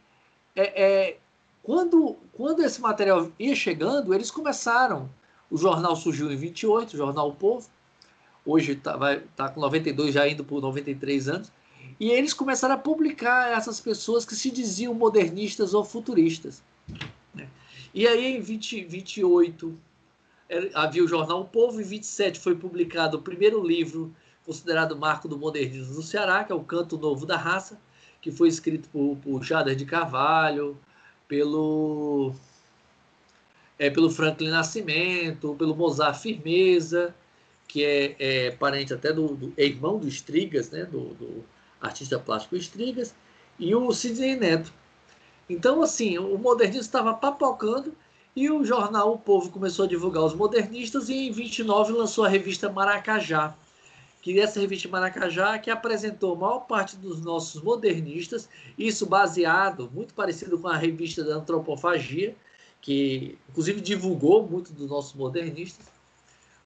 é, é, quando, quando esse material ia chegando, eles começaram. O jornal surgiu em 28, o jornal O Povo. Hoje está tá com 92, já indo por 93 anos. E eles começaram a publicar essas pessoas que se diziam modernistas ou futuristas. Né? E aí, em 20, 28, havia o jornal O Povo, em 27 foi publicado o primeiro livro considerado marco do modernismo no Ceará, que é o Canto Novo da Raça, que foi escrito por, por Jader de Carvalho, pelo, é, pelo Franklin Nascimento, pelo Mozart Firmeza, que é, é parente até do, do é irmão do Strigas, né, do, do artista plástico Estrigas, e o Sidney Neto. Então, assim, o modernismo estava papocando e o jornal O Povo começou a divulgar os modernistas e em 29 lançou a revista Maracajá, que essa revista Maracajá, que apresentou a maior parte dos nossos modernistas, isso baseado, muito parecido com a revista da Antropofagia, que inclusive divulgou muito dos nossos modernistas,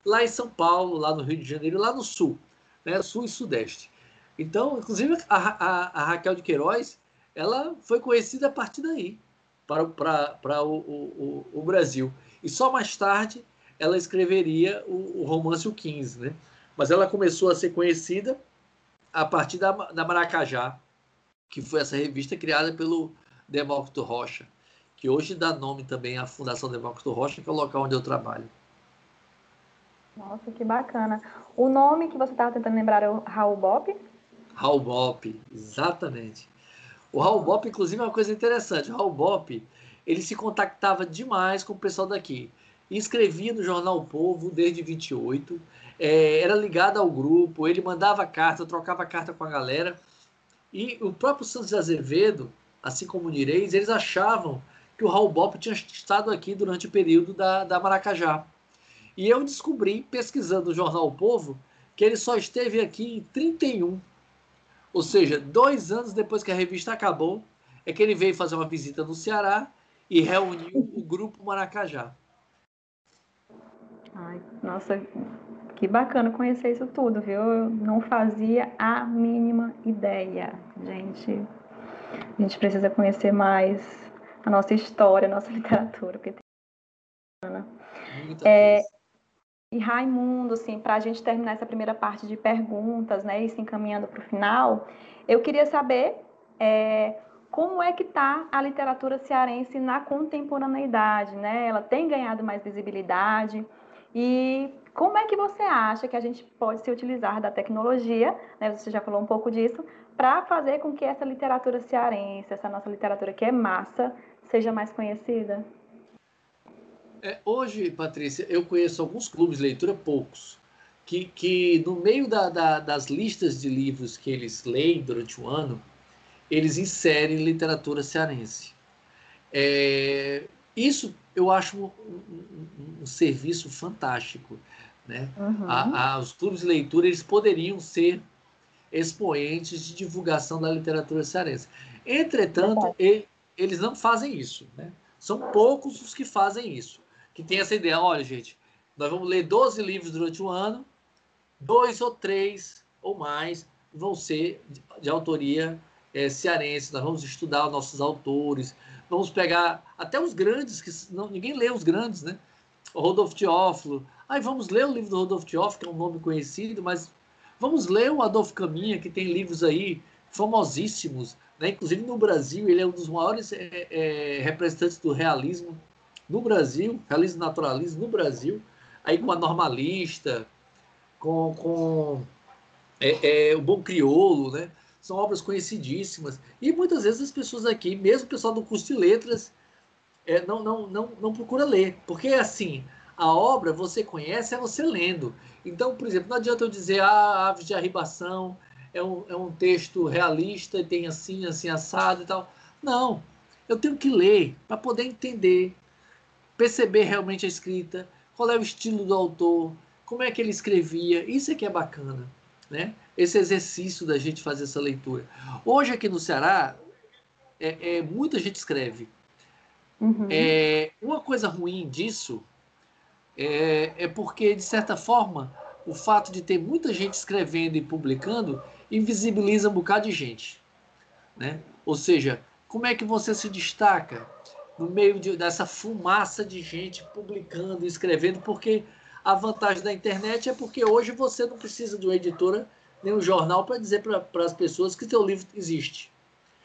lá em São Paulo, lá no Rio de Janeiro, lá no Sul, né, Sul e Sudeste. Então, inclusive, a, a, a Raquel de Queiroz, ela foi conhecida a partir daí, para, para, para o, o, o, Brasil. E só mais tarde ela escreveria o, o romance O 15, né? Mas ela começou a ser conhecida a partir da, da Maracajá, que foi essa revista criada pelo Demócrito Rocha, que hoje dá nome também à Fundação Demócrito Rocha, que é o local onde eu trabalho. Nossa, que bacana. O nome que você estava tentando lembrar é o Raul Bop? Raul Bop, exatamente. O Raul Bop, inclusive, é uma coisa interessante. O Raul Bop, ele se contactava demais com o pessoal daqui. escrevia no Jornal o Povo desde 28, é, era ligado ao grupo, ele mandava carta, trocava carta com a galera. E o próprio Santos Azevedo, assim como o Nireis, eles achavam que o Raul Bop tinha estado aqui durante o período da, da Maracajá. E eu descobri, pesquisando o jornal o Povo, que ele só esteve aqui em 31. Ou seja, dois anos depois que a revista acabou, é que ele veio fazer uma visita no Ceará e reuniu o grupo Maracajá. Ai, nossa, que bacana conhecer isso tudo, viu? Eu não fazia a mínima ideia, gente. A gente precisa conhecer mais a nossa história, a nossa literatura, porque tem... Muita é, coisa. E Raimundo, assim, para a gente terminar essa primeira parte de perguntas, né, e se encaminhando para o final, eu queria saber é, como é que está a literatura cearense na contemporaneidade, né? Ela tem ganhado mais visibilidade e como é que você acha que a gente pode se utilizar da tecnologia, né? Você já falou um pouco disso, para fazer com que essa literatura cearense, essa nossa literatura que é massa, seja mais conhecida? É, hoje, Patrícia, eu conheço alguns clubes de leitura, poucos, que, que no meio da, da, das listas de livros que eles leem durante o ano, eles inserem literatura cearense. É, isso eu acho um, um, um serviço fantástico. Né? Uhum. A, a, os clubes de leitura eles poderiam ser expoentes de divulgação da literatura cearense. Entretanto, ele, eles não fazem isso. Né? São poucos os que fazem isso que tem essa ideia, olha, gente, nós vamos ler 12 livros durante o ano, dois ou três ou mais vão ser de, de autoria é, cearense, nós vamos estudar os nossos autores, vamos pegar até os grandes, que não, ninguém lê os grandes, né? O Rodolfo Teófilo, aí vamos ler o livro do Rodolfo Teófilo, que é um nome conhecido, mas vamos ler o Adolfo Caminha, que tem livros aí famosíssimos, né? inclusive no Brasil, ele é um dos maiores é, é, representantes do realismo no Brasil, realismo naturalismo no Brasil, aí com a normalista, com, com é, é, o Bom Criolo, né? São obras conhecidíssimas. E muitas vezes as pessoas aqui, mesmo o pessoal do curso de letras, é, não, não, não, não procura ler. Porque assim, a obra você conhece é você lendo. Então, por exemplo, não adianta eu dizer ah, Aves de Arribação é um, é um texto realista e tem assim, assim, assado e tal. Não. Eu tenho que ler para poder entender, perceber realmente a escrita, qual é o estilo do autor, como é que ele escrevia. Isso é que é bacana, né? Esse exercício da gente fazer essa leitura. Hoje aqui no Ceará, é, é muita gente escreve. Uhum. É, uma coisa ruim disso é, é porque, de certa forma, o fato de ter muita gente escrevendo e publicando invisibiliza um bocado de gente. Né? Ou seja, como é que você se destaca? no meio de, dessa fumaça de gente publicando e escrevendo, porque a vantagem da internet é porque hoje você não precisa de uma editora nem um jornal para dizer para as pessoas que seu livro existe.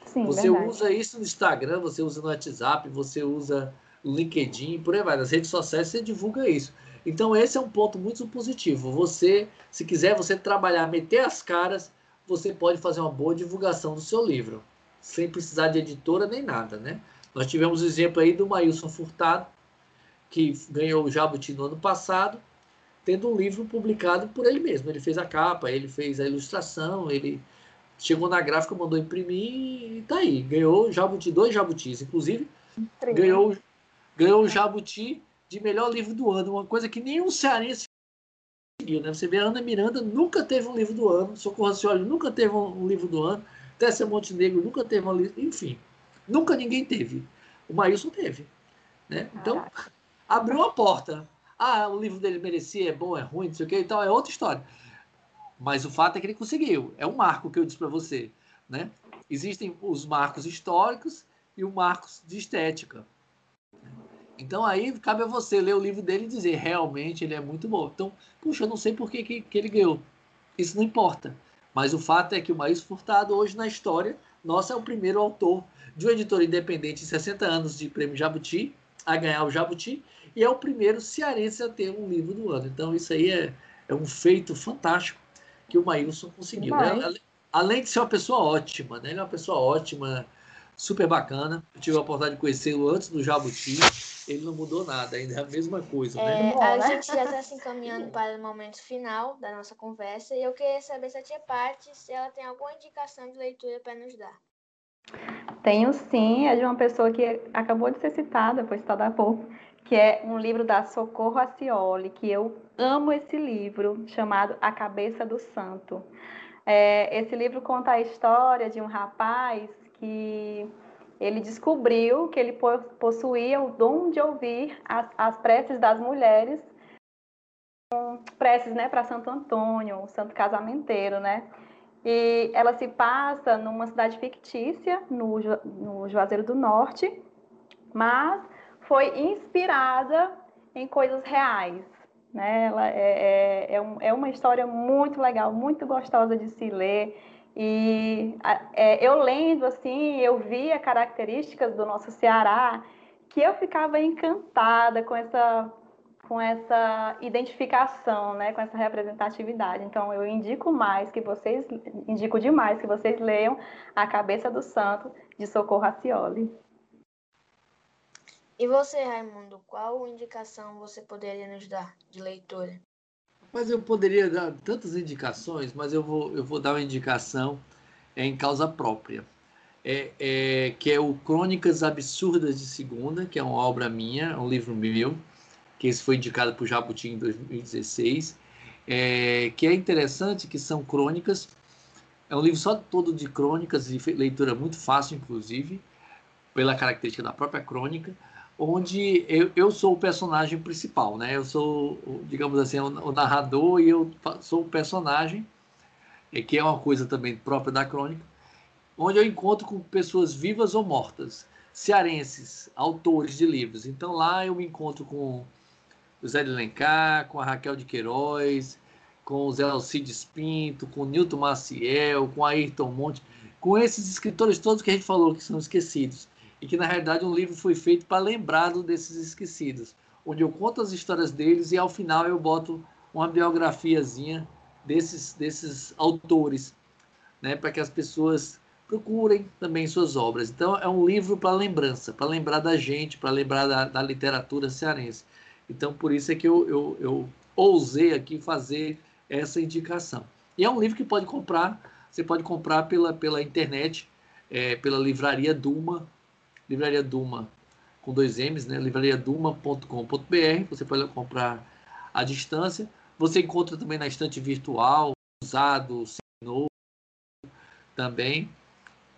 Sim, você verdade. usa isso no Instagram, você usa no WhatsApp, você usa LinkedIn, por aí vai. Nas redes sociais você divulga isso. Então esse é um ponto muito positivo. Você, se quiser você trabalhar, meter as caras, você pode fazer uma boa divulgação do seu livro, sem precisar de editora nem nada, né? Nós tivemos o exemplo aí do Maílson Furtado, que ganhou o Jabuti no ano passado, tendo um livro publicado por ele mesmo. Ele fez a capa, ele fez a ilustração, ele chegou na gráfica, mandou imprimir e tá aí. Ganhou Jabuti, dois Jabutis, inclusive. Ganhou, ganhou o Jabuti de melhor livro do ano, uma coisa que nenhum cearense né? Você vê a Ana Miranda nunca teve um livro do ano, Socorro Racioli nunca teve um, livro do ano, Tessa Montenegro nunca teve um livro, enfim, nunca ninguém teve. O Maílson teve, né? Então, abriu a porta. Ah, o livro dele merecia, é bom, é ruim, não sei o que e tal, é outra história. Mas o fato é que ele conseguiu. É um marco que eu disse para você, né? Existem os marcos históricos e o marcos de estética. Então aí cabe a você ler o livro dele e dizer realmente ele é muito bom. Então, puxa, eu não sei por que, que, que ele ganhou. Isso não importa. Mas o fato é que o Maílson Furtado, hoje na história, nossa, é o primeiro autor de uma editora independente em 60 anos de prêmio Jabuti, a ganhar o Jabuti, e é o primeiro cearense a ter um livro do ano. Então, isso aí é, é um feito fantástico que o Maílson conseguiu. Né? Além de ser uma pessoa ótima, né? ele é uma pessoa ótima, super bacana. Eu tive a oportunidade de conhecê-lo antes do Jabuti ele não mudou nada, ainda é a mesma coisa. Né? É, a né? gente já está se encaminhando para o momento final da nossa conversa e eu queria saber se a tia Parte, se ela tem alguma indicação de leitura para nos dar. Tenho sim, é de uma pessoa que acabou de ser citada, foi citada há pouco, que é um livro da Socorro Acioli, que eu amo esse livro, chamado A Cabeça do Santo. É, esse livro conta a história de um rapaz que ele descobriu que ele possuía o dom de ouvir as, as preces das mulheres, preces né, para Santo Antônio, o santo casamenteiro, né? E ela se passa numa cidade fictícia, no, no Juazeiro do Norte, mas foi inspirada em coisas reais. Né? Ela é, é, é, um, é uma história muito legal, muito gostosa de se ler. E é, eu lendo assim, eu via características do nosso Ceará que eu ficava encantada com essa com essa identificação, né, com essa representatividade. Então eu indico mais que vocês indico demais que vocês leiam A Cabeça do Santo de Socorro Racioli. E você, Raimundo, qual indicação você poderia nos dar de leitura? Mas eu poderia dar tantas indicações, mas eu vou, eu vou dar uma indicação é, em causa própria. É, é, que é o Crônicas Absurdas de Segunda, que é uma obra minha, é um livro meu, que esse foi indicado por Jabuti em 2016, é, que é interessante, que são crônicas, é um livro só todo de crônicas, e leitura muito fácil, inclusive, pela característica da própria crônica, onde eu, eu sou o personagem principal, né? Eu sou, digamos assim, o, narrador e eu sou o personagem, que é uma coisa também própria da crônica, onde eu encontro com pessoas vivas ou mortas, cearenses, autores de livros. Então lá eu me encontro com o Zé de Lencar, com a Raquel de Queiroz, com o Zé Alcides Pinto, com o Nilton Maciel, com Ayrton Monte, com esses escritores todos que a gente falou que são esquecidos e que na realidade um livro foi feito para lembrado desses esquecidos, onde eu conto as histórias deles e ao final eu boto uma biografiazinha desses desses autores, né, para que as pessoas procurem também suas obras. Então é um livro para lembrança, para lembrar da gente, para lembrar da, da, literatura cearense. Então por isso é que eu, eu, eu ousei aqui fazer essa indicação. E é um livro que pode comprar, você pode comprar pela, pela internet, é, pela livraria Duma, Livraria Duma com dois M's, né? livrariaduma.com.br. Você pode comprar à distância. Você encontra também na estante virtual, usado, novo também.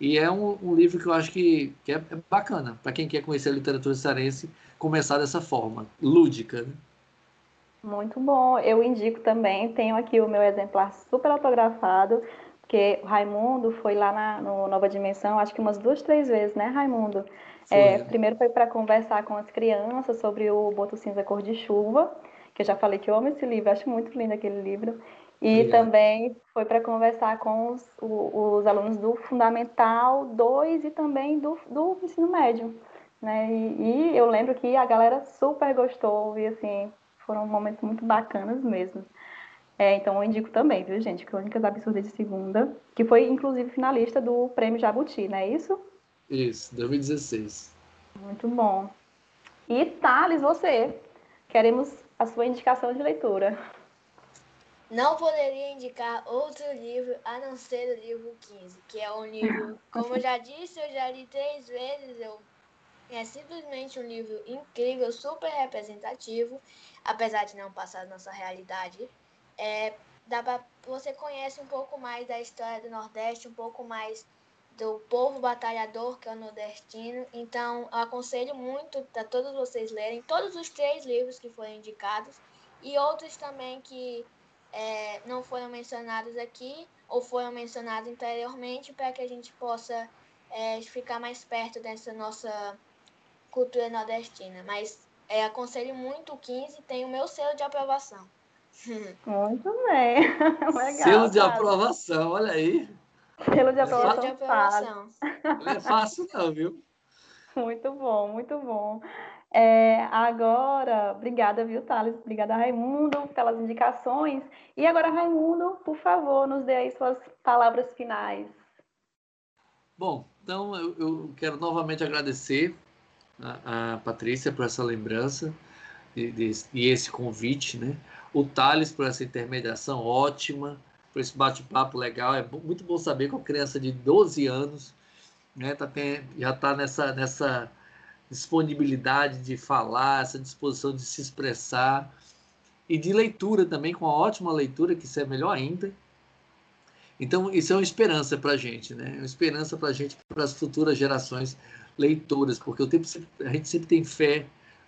E é um, um, livro que eu acho que, que é, é bacana para quem quer conhecer a literatura cearense, começar dessa forma, lúdica. Né? Muito bom. Eu indico também, tenho aqui o meu exemplar super autografado, porque o Raimundo foi lá na, no Nova Dimensão, acho que umas duas, três vezes, né, Raimundo? É, primeiro foi para conversar com as crianças sobre o Boto Cinza Cor de Chuva, que eu já falei que eu amo esse livro, acho muito lindo aquele livro. E Obrigado. também foi para conversar com os, os, alunos do Fundamental 2 e também do, do ensino médio. Né? E, e eu lembro que a galera super gostou e assim, foram momentos muito bacanas mesmo. É, então eu indico também, viu, gente? Crônicas Absurdas de Segunda, que foi inclusive finalista do Prêmio Jabuti, não é isso? Isso, 2016. Muito bom. E Thales, você? Queremos a sua indicação de leitura. Não poderia indicar outro livro a não ser o livro 15, que é um livro, como eu já disse, eu já li três vezes, eu é simplesmente um livro incrível, super representativo, apesar de não passar a nossa realidade é, dá pra, você conhece um pouco mais da história do Nordeste, um pouco mais do povo batalhador que é o nordestino. Então, eu aconselho muito a todos vocês lerem todos os três livros que foram indicados e outros também que é, não foram mencionados aqui ou foram mencionados anteriormente para que a gente possa é, ficar mais perto dessa nossa cultura nordestina. Mas é, aconselho muito o 15, tem o meu selo de aprovação. Muito bem. Legal, selo de aprovação, olha aí. Selo de aprovação. Selo de aprovação. Não é fácil não, viu? Muito bom, muito bom. É, agora, obrigada, viu, Thales? Obrigada, Raimundo, pelas indicações. E agora, Raimundo, por favor, nos dê aí suas palavras finais. Bom, então eu, eu quero novamente agradecer a, a, Patrícia por essa lembrança e, e esse convite, né? O Thales por essa intermediação ótima, por esse bate-papo legal. É muito bom saber que uma criança de 12 anos né, tá, tem, já está nessa, nessa disponibilidade de falar, essa disposição de se expressar e de leitura também, com a ótima leitura, que isso é melhor ainda. Então, isso é uma esperança para a gente, né? Uma esperança para a gente, para as futuras gerações leitoras, porque o tempo a gente sempre tem fé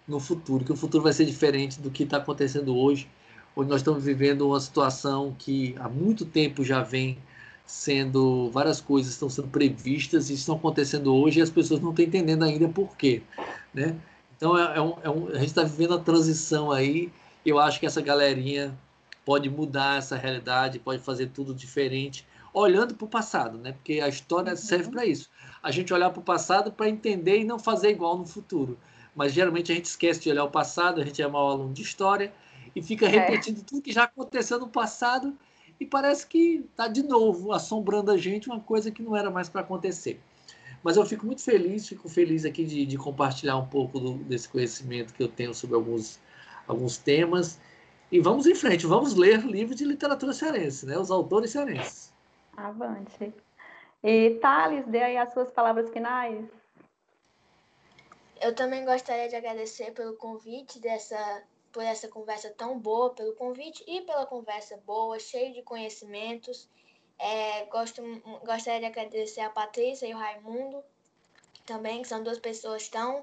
no futuro, que o futuro vai ser diferente do que está acontecendo hoje, onde nós estamos vivendo uma situação que há muito tempo já vem sendo várias coisas estão sendo previstas e estão acontecendo hoje e as pessoas não estão entendendo ainda por quê, né? Então é, é um, é um, a gente está vivendo a transição aí. Eu acho que essa galerinha pode mudar essa realidade, pode fazer tudo diferente, olhando para o passado, né? Porque a história uhum. serve para isso. A gente olhar para o passado para entender e não fazer igual no futuro. Mas geralmente a gente esquece de olhar o passado, a gente é mau aluno de história e fica é. repetindo é. tudo que já aconteceu no passado e parece que está de novo assombrando a gente uma coisa que não era mais para acontecer. Mas eu fico muito feliz, fico feliz aqui de, de compartilhar um pouco do, desse conhecimento que eu tenho sobre alguns, alguns temas. E vamos em frente, vamos ler livros de literatura cearense, né? os autores cearenses. Avante. E Thales, dê aí as suas palavras finais. Eu também gostaria de agradecer pelo convite dessa por essa conversa tão boa, pelo convite e pela conversa boa, cheia de conhecimentos. É, gosto, gostaria de agradecer a Patrícia e o Raimundo também, que são duas pessoas tão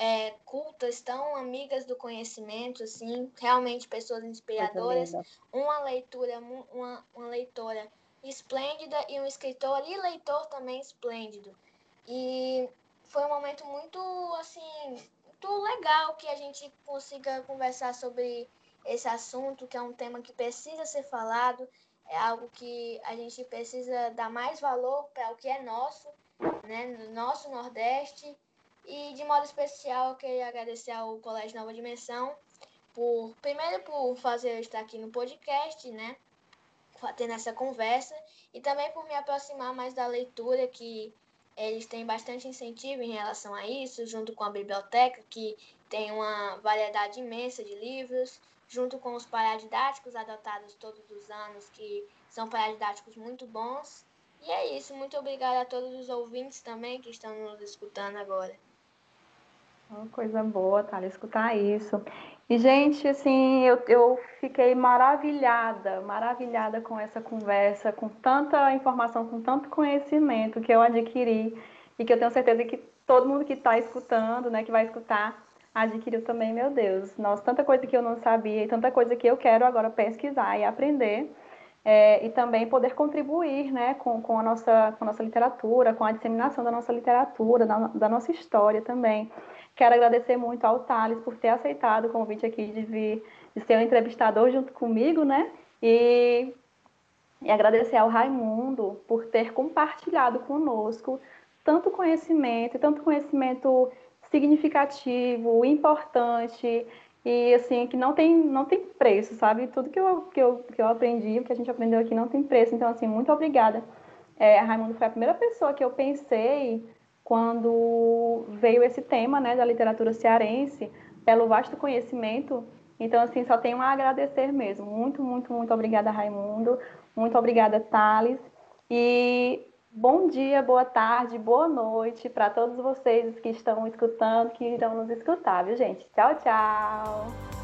é, cultas, tão amigas do conhecimento, assim, realmente pessoas inspiradoras. Uma leitura, uma, uma leitora esplêndida e um escritor e leitor também esplêndido. E foi um momento muito, assim, muito legal que a gente consiga conversar sobre esse assunto, que é um tema que precisa ser falado, é algo que a gente precisa dar mais valor para o que é nosso, né, no nosso Nordeste. E de modo especial, eu queria agradecer ao Colégio Nova Dimensão por primeiro por fazer eu estar aqui no podcast, né, tendo essa conversa e também por me aproximar mais da leitura que eles têm bastante incentivo em relação a isso, junto com a biblioteca, que tem uma variedade imensa de livros, junto com os paradidáticos adotados todos os anos, que são paradidáticos muito bons. E é isso, muito obrigada a todos os ouvintes também que estão nos escutando agora. Uma coisa boa, tá? Escutar isso. E, gente, assim, eu, eu fiquei maravilhada, maravilhada com essa conversa, com tanta informação, com tanto conhecimento que eu adquiri e que eu tenho certeza que todo mundo que está escutando, né, que vai escutar, adquiriu também, meu Deus. Nossa, tanta coisa que eu não sabia e tanta coisa que eu quero agora pesquisar e aprender. É, e também poder contribuir né, com, com, a nossa, com a nossa literatura, com a disseminação da nossa literatura, da, da nossa história também. Quero agradecer muito ao Thales por ter aceitado o convite aqui de vir, de ser um entrevistador junto comigo, né? E, e agradecer ao Raimundo por ter compartilhado conosco tanto conhecimento, tanto conhecimento significativo, importante e assim que não tem não tem preço, sabe? Tudo que eu, que eu, que eu aprendi, o que a gente aprendeu aqui não tem preço. Então assim, muito obrigada. É, Raimundo foi a primeira pessoa que eu pensei quando veio esse tema né, da literatura cearense, pelo vasto conhecimento. Então, assim, só tenho a agradecer mesmo. Muito, muito, muito obrigada, Raimundo. Muito obrigada, Thales. E bom dia, boa tarde, boa noite para todos vocês que estão escutando, que irão nos escutar, viu, gente? Tchau, tchau!